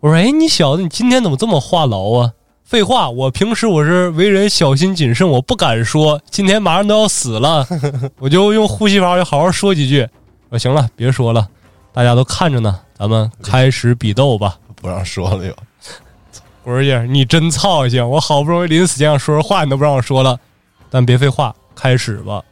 Speaker 1: 我说，哎，你小子，你今天怎么这么话痨啊？废话，我平时我是为人小心谨慎，我不敢说。今天马上都要死了，我就用呼吸法，就好好说几句。说行了，别说了，大家都看着呢，咱们开始比斗吧。
Speaker 3: 不让说了又，
Speaker 1: 我说姐，你真操心！我好不容易临死前想说说话，你都不让我说了。但别废话，开始吧。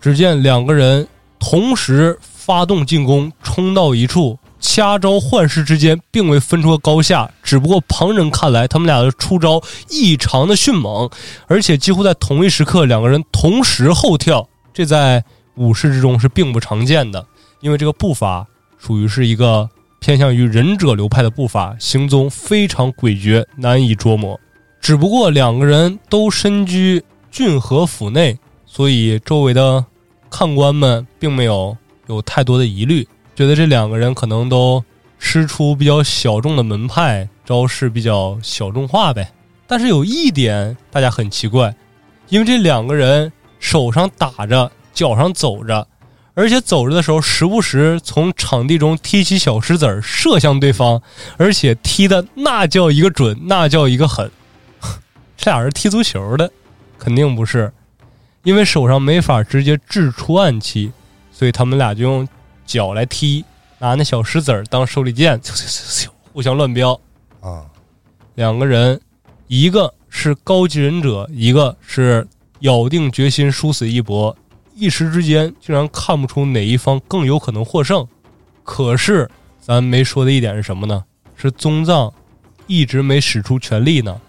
Speaker 1: 只见两个人同时发动进攻，冲到一处。掐招换式之间并未分出个高下，只不过旁人看来他们俩的出招异常的迅猛，而且几乎在同一时刻两个人同时后跳，这在武士之中是并不常见的，因为这个步伐属于是一个偏向于忍者流派的步伐，行踪非常诡谲，难以捉摸。只不过两个人都身居郡河府内，所以周围的看官们并没有有太多的疑虑。觉得这两个人可能都师出比较小众的门派，招式比较小众化呗。但是有一点大家很奇怪，因为这两个人手上打着，脚上走着，而且走着的时候时不时从场地中踢起小石子儿射向对方，而且踢的那叫一个准，那叫一个狠。这俩人踢足球的，肯定不是，因为手上没法直接掷出暗器，所以他们俩就用。脚来踢，拿那小石子儿当手里剑，互相乱飙
Speaker 3: 啊！
Speaker 1: 两个人，一个是高级忍者，一个是咬定决心殊死一搏，一时之间竟然看不出哪一方更有可能获胜。可是咱没说的一点是什么呢？是宗藏一直没使出全力呢。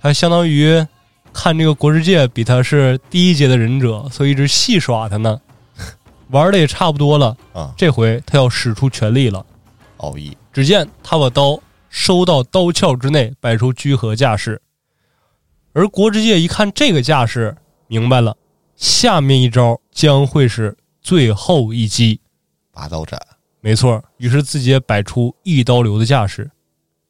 Speaker 1: 他相当于看这个国之界比他是第一阶的忍者，所以一直戏耍他呢。玩的也差不多了
Speaker 3: 啊！
Speaker 1: 这回他要使出全力了。
Speaker 3: 奥义，
Speaker 1: 只见他把刀收到刀鞘之内，摆出居合架势。而国之界一看这个架势，明白了，下面一招将会是最后一击——
Speaker 3: 拔刀斩。
Speaker 1: 没错，于是自己也摆出一刀流的架势。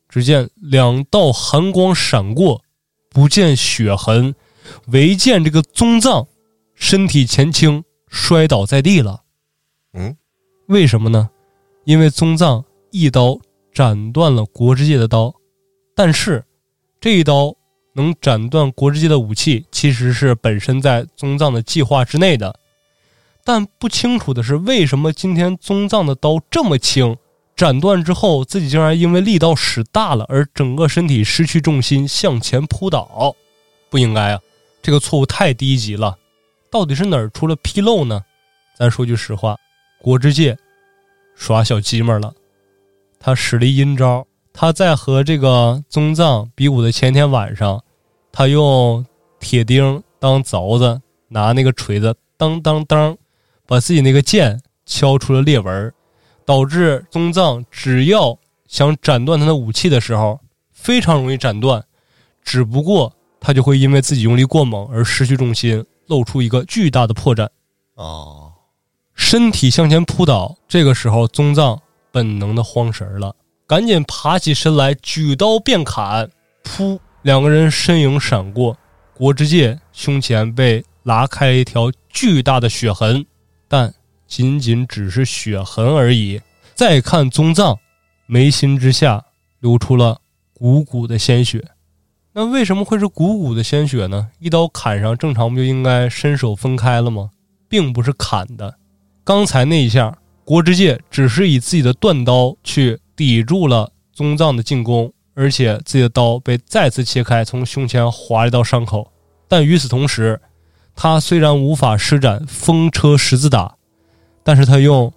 Speaker 1: 只见两道寒光闪过，不见血痕，唯见这个宗藏身体前倾。摔倒在地了，
Speaker 3: 嗯，
Speaker 1: 为什么呢？因为宗藏一刀斩断了国之界的刀，但是这一刀能斩断国之界的武器，其实是本身在宗藏的计划之内的。但不清楚的是，为什么今天宗藏的刀这么轻，斩断之后，自己竟然因为力道使大了而整个身体失去重心向前扑倒，不应该啊！这个错误太低级了。到底是哪儿出了纰漏呢？咱说句实话，国之界耍小鸡们了。他使了阴招，他在和这个宗藏比武的前天晚上，他用铁钉当凿子，拿那个锤子当当当，把自己那个剑敲出了裂纹。导致宗藏只要想斩断他的武器的时候，非常容易斩断，只不过他就会因为自己用力过猛而失去重心，露出一个巨大的破绽。
Speaker 3: 哦，
Speaker 1: 身体向前扑倒，这个时候宗藏本能的慌神了，赶紧爬起身来，举刀便砍。噗，两个人身影闪过，国之界胸前被拉开一条巨大的血痕，但。仅仅只是血痕而已。再看宗藏，眉心之下流出了股股的鲜血。那为什么会是股股的鲜血呢？一刀砍上，正常不就应该身手分开了吗？并不是砍的。刚才那一下，国之界只是以自己的断刀去抵住了宗藏的进攻，而且自己的刀被再次切开，从胸前划了一道伤口。但与此同时，他虽然无法施展风车十字打。但是他用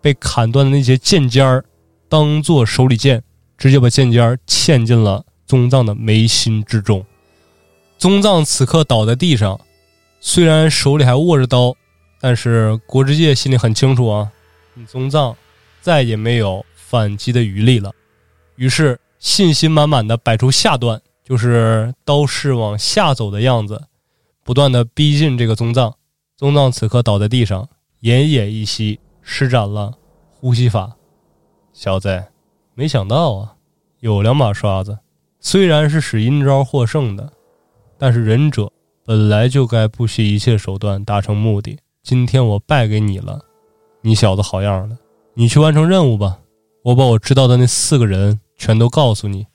Speaker 1: 被砍断的那些剑尖儿当做手里剑，直接把剑尖儿嵌进了宗藏的眉心之中。宗藏此刻倒在地上，虽然手里还握着刀，但是国之介心里很清楚啊，宗藏再也没有反击的余力了。于是信心满满的摆出下段，就是刀势往下走的样子，不断的逼近这个宗藏。宗藏此刻倒在地上。奄奄一息，施展了呼吸法。小子，没想到啊，有两把刷子。虽然是使阴招获胜的，但是忍者本来就该不惜一切手段达成目的。今天我败给你了，你小子好样的！你去完成任务吧。我把我知道的那四个人全都告诉你。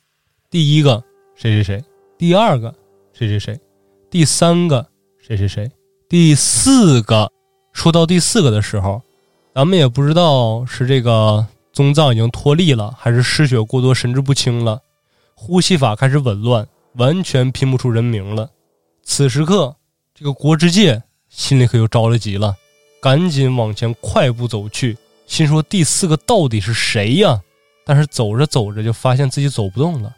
Speaker 1: 第一个谁谁谁，第二个谁谁谁，第三个谁谁谁，第四个。说到第四个的时候，咱们也不知道是这个宗藏已经脱力了，还是失血过多神志不清了，呼吸法开始紊乱，完全拼不出人名了。此时刻，这个国之界心里可就着了急了，赶紧往前快步走去，心说第四个到底是谁呀？但是走着走着就发现自己走不动了，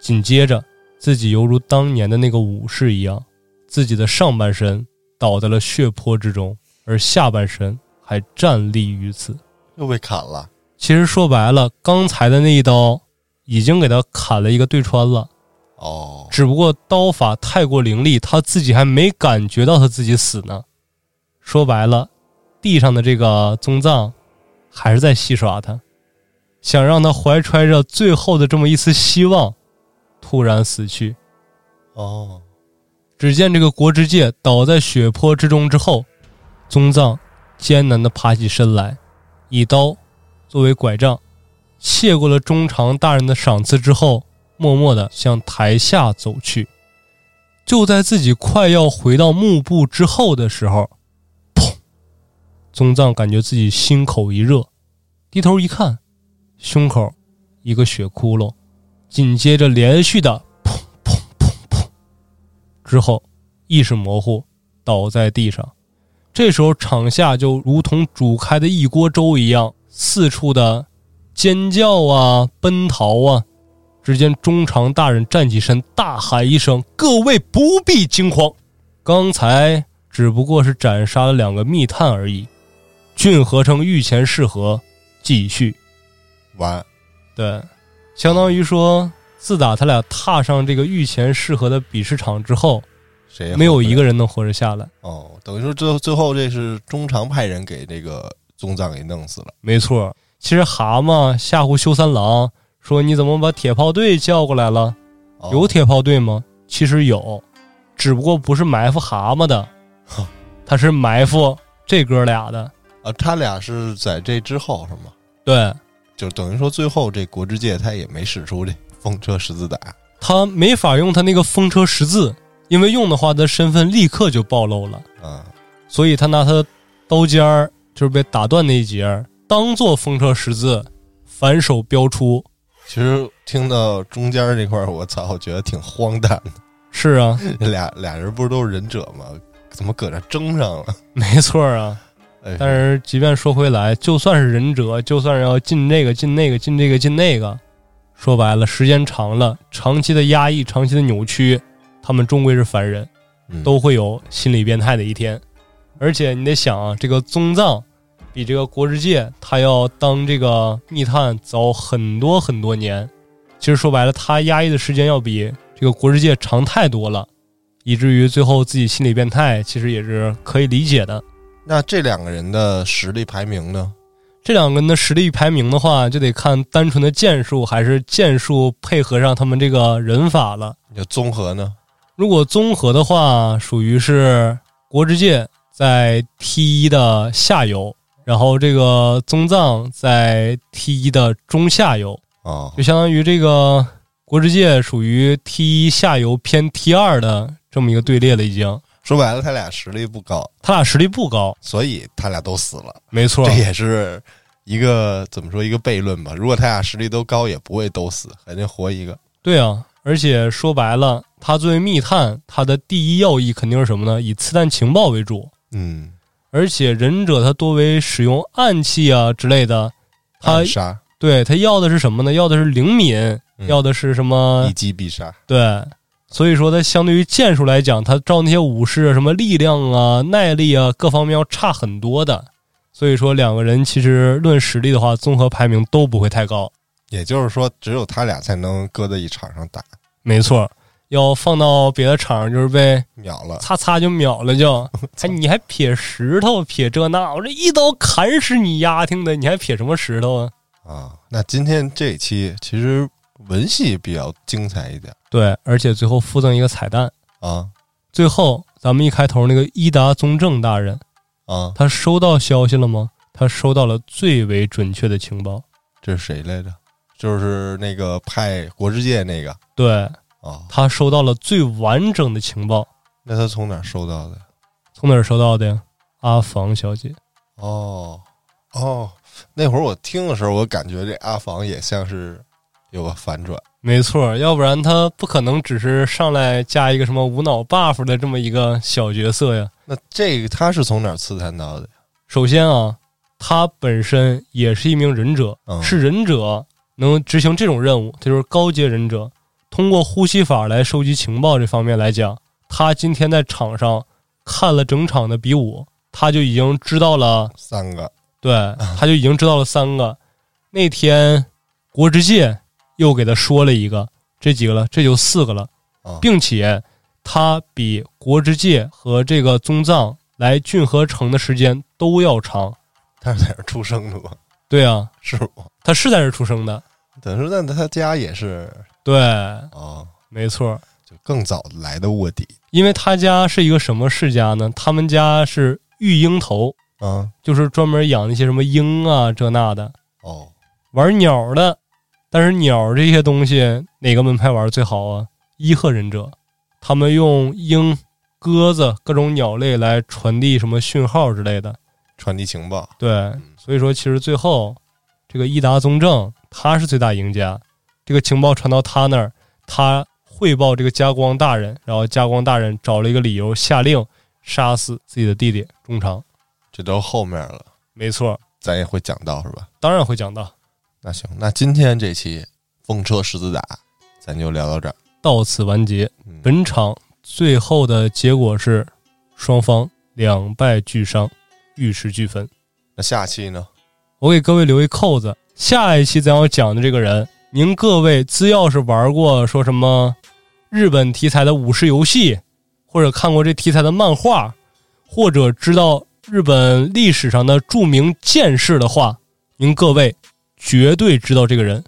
Speaker 1: 紧接着自己犹如当年的那个武士一样，自己的上半身倒在了血泊之中。而下半身还站立于此，
Speaker 3: 又被砍了。
Speaker 1: 其实说白了，刚才的那一刀已经给他砍了一个对穿了。
Speaker 3: 哦，
Speaker 1: 只不过刀法太过凌厉，他自己还没感觉到他自己死呢。说白了，地上的这个宗藏还是在戏耍他，想让他怀揣着最后的这么一丝希望，突然死去。
Speaker 3: 哦，
Speaker 1: 只见这个国之界倒在血泊之中之后。宗藏艰难的爬起身来，以刀作为拐杖，谢过了中长大人的赏赐之后，默默的向台下走去。就在自己快要回到幕布之后的时候，砰！宗藏感觉自己心口一热，低头一看，胸口一个血窟窿，紧接着连续的砰砰砰砰，之后意识模糊，倒在地上。这时候，场下就如同煮开的一锅粥一样，四处的尖叫啊、奔逃啊。只见中长大人站起身，大喊一声：“各位不必惊慌，刚才只不过是斩杀了两个密探而已。郡合成御前试合，继续
Speaker 3: 完。
Speaker 1: 对，相当于说，自打他俩踏上这个御前试合的比试场之后。”
Speaker 3: 谁
Speaker 1: 没有一个人能活着下来？
Speaker 3: 哦，等于说最最后这是中长派人给这个宗藏给弄死了。
Speaker 1: 没错，其实蛤蟆吓唬修三郎说：“你怎么把铁炮队叫过来了？有铁炮队吗？”其实有，只不过不是埋伏蛤蟆的，他是埋伏这哥俩的。
Speaker 3: 啊，他俩是在这之后是吗？
Speaker 1: 对，
Speaker 3: 就等于说最后这国之界他也没使出这风车十字打，
Speaker 1: 他没法用他那个风车十字。因为用的话，他身份立刻就暴露了
Speaker 3: 啊，
Speaker 1: 所以他拿他的刀尖儿，就是被打断那一截儿，当做风车十字反手飙出。
Speaker 3: 其实听到中间这块儿，我操，我觉得挺荒诞的。
Speaker 1: 是啊，
Speaker 3: 俩俩人不是都是忍者吗？怎么搁这争上了？
Speaker 1: 没错啊。
Speaker 3: 哎，
Speaker 1: 但是即便说回来，就算是忍者，就算是要进这个进那个进这个进那个，说白了，时间长了，长期的压抑，长期的扭曲，他们终归是凡人，
Speaker 3: 嗯
Speaker 1: 都会有心理变态的一天。而且你得想啊，这个宗藏比这个国之界他要当这个密探早很多很多年。其实说白了，他压抑的时间要比这个国之界长太多了，以至于最后自己心理变态，其实也是可以理解的。
Speaker 3: 那这两个人的实力排名呢？
Speaker 1: 这两个人的实力排名的话，就得看单纯的剑术还是剑术配合上他们这个人法了。
Speaker 3: 就综合呢？
Speaker 1: 如果综合的话，属于是国之界在 T 一的下游，然后这个宗藏在 T 一的中下游，
Speaker 3: 啊
Speaker 1: 就相当于这个国之界属于 T 一下游偏 T 二的这么一个队列了。已经，
Speaker 3: 说白了，他俩实力不高，
Speaker 1: 他俩实力不高，
Speaker 3: 所以他俩都死了。
Speaker 1: 没错
Speaker 3: 这，也是一个怎么说一个悖论吧？如果他俩实力都高，也不会都死，肯定活一个。
Speaker 1: 对啊，而且说白了，他作为密探，他的第一要义肯定是什么呢？以刺探情报为主。
Speaker 3: 嗯，
Speaker 1: 而且忍者他多为使用暗器啊之类的，他
Speaker 3: 暗杀
Speaker 1: 对他要的是什么呢？要的是灵敏，
Speaker 3: 嗯
Speaker 1: 要的是什么
Speaker 3: 一？击必杀。
Speaker 1: 对，所以说他相对于剑术来讲，他照那些武士什么力量啊、耐力啊各方面要差很多的。所以说两个人其实论实力的话，综合排名都不会太高。
Speaker 3: 也就是说，只有他俩才能搁在一场上打，
Speaker 1: 没错，要放到别的场上就是被
Speaker 3: 秒了。
Speaker 1: 擦擦就秒了就，还 你还撇石头撇这那，我这一刀砍死你丫听的，你还撇什么石头啊？
Speaker 3: 啊，那今天这一期其实文戏比较精彩一点
Speaker 1: 对，而且最后附赠一个彩蛋，
Speaker 3: 啊
Speaker 1: 最后咱们一开头那个伊达宗正大人，
Speaker 3: 啊，
Speaker 1: 他收到消息了吗？他收到了最为准确的情报。
Speaker 3: 这是谁来着？就是那个派国之界那个
Speaker 1: 对
Speaker 3: 啊。
Speaker 1: 他收到了最完整的情报，
Speaker 3: 那他从哪儿收到的？
Speaker 1: 从哪儿收到的呀？阿房小姐。
Speaker 3: 哦哦，那会儿我听的时候，我感觉这阿房也像是有个反转。
Speaker 1: 没错，要不然他不可能只是上来加一个什么无脑 buff 的这么一个小角色呀。
Speaker 3: 那这个他是从哪儿刺探到的？
Speaker 1: 首先啊，他本身也是一名忍者，
Speaker 3: 嗯
Speaker 1: 是忍者能执行这种任务，他就是高阶忍者。通过呼吸法来收集情报这方面来讲，他今天在场上看了整场的比武，他就已经知道了，
Speaker 3: 三个
Speaker 1: 对，他就已经知道了三个。那天国之界又给他说了一个，这几个了，这就四个了，
Speaker 3: 啊，
Speaker 1: 并且他比国之界和这个宗藏来郡河城的时间都要长。
Speaker 3: 他是在这儿出生的吗？
Speaker 1: 对啊，
Speaker 3: 是吗？
Speaker 1: 他是在这儿出生的。
Speaker 3: 等于说，那他家也是
Speaker 1: 对，
Speaker 3: 啊，
Speaker 1: 没错，
Speaker 3: 就更早来的卧底
Speaker 1: 因为他家是一个什么世家呢？他们家是育鹰头，
Speaker 3: 啊。
Speaker 1: 就是专门养那些什么鹰啊这那的，
Speaker 3: 哦，
Speaker 1: 玩鸟的。但是鸟这些东西哪个门派玩最好啊？伊贺忍者，他们用鹰、鸽子各种鸟类来传递什么讯号之类的。
Speaker 3: 传递情报。
Speaker 1: 对，所以说其实最后这个伊达宗正他是最大赢家，这个情报传到他那儿，他汇报这个加光大人，然后加光大人找了一个理由下令杀死自己的弟弟中长。
Speaker 3: 这都后面了，
Speaker 1: 没错，
Speaker 3: 咱也会讲到是吧？
Speaker 1: 当然会讲到。
Speaker 3: 那行，那今天这期风车十字打，咱就聊到这儿。
Speaker 1: 到此完结。
Speaker 3: 嗯，
Speaker 1: 本场最后的结果是双方两败俱伤，玉石俱焚。
Speaker 3: 那下期呢？
Speaker 1: 我给各位留一扣子，下一期咱要讲的这个人，您各位只要是玩过说什么日本题材的武士游戏，或者看过这题材的漫画，或者知道日本历史上的著名剑士的话，您各位绝对知道这个人。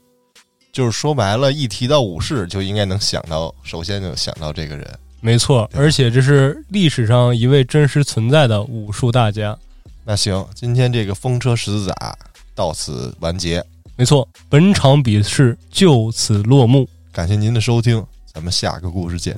Speaker 3: 就是说白了，一提到武士，就应该能想到，首先就想到这个人。
Speaker 1: 没错，而且这是历史上一位真实存在的武术大家。
Speaker 3: 那行，今天这个风车十字打到此完结，
Speaker 1: 没错，本场比试就此落幕。
Speaker 3: 感谢您的收听，咱们下个故事见。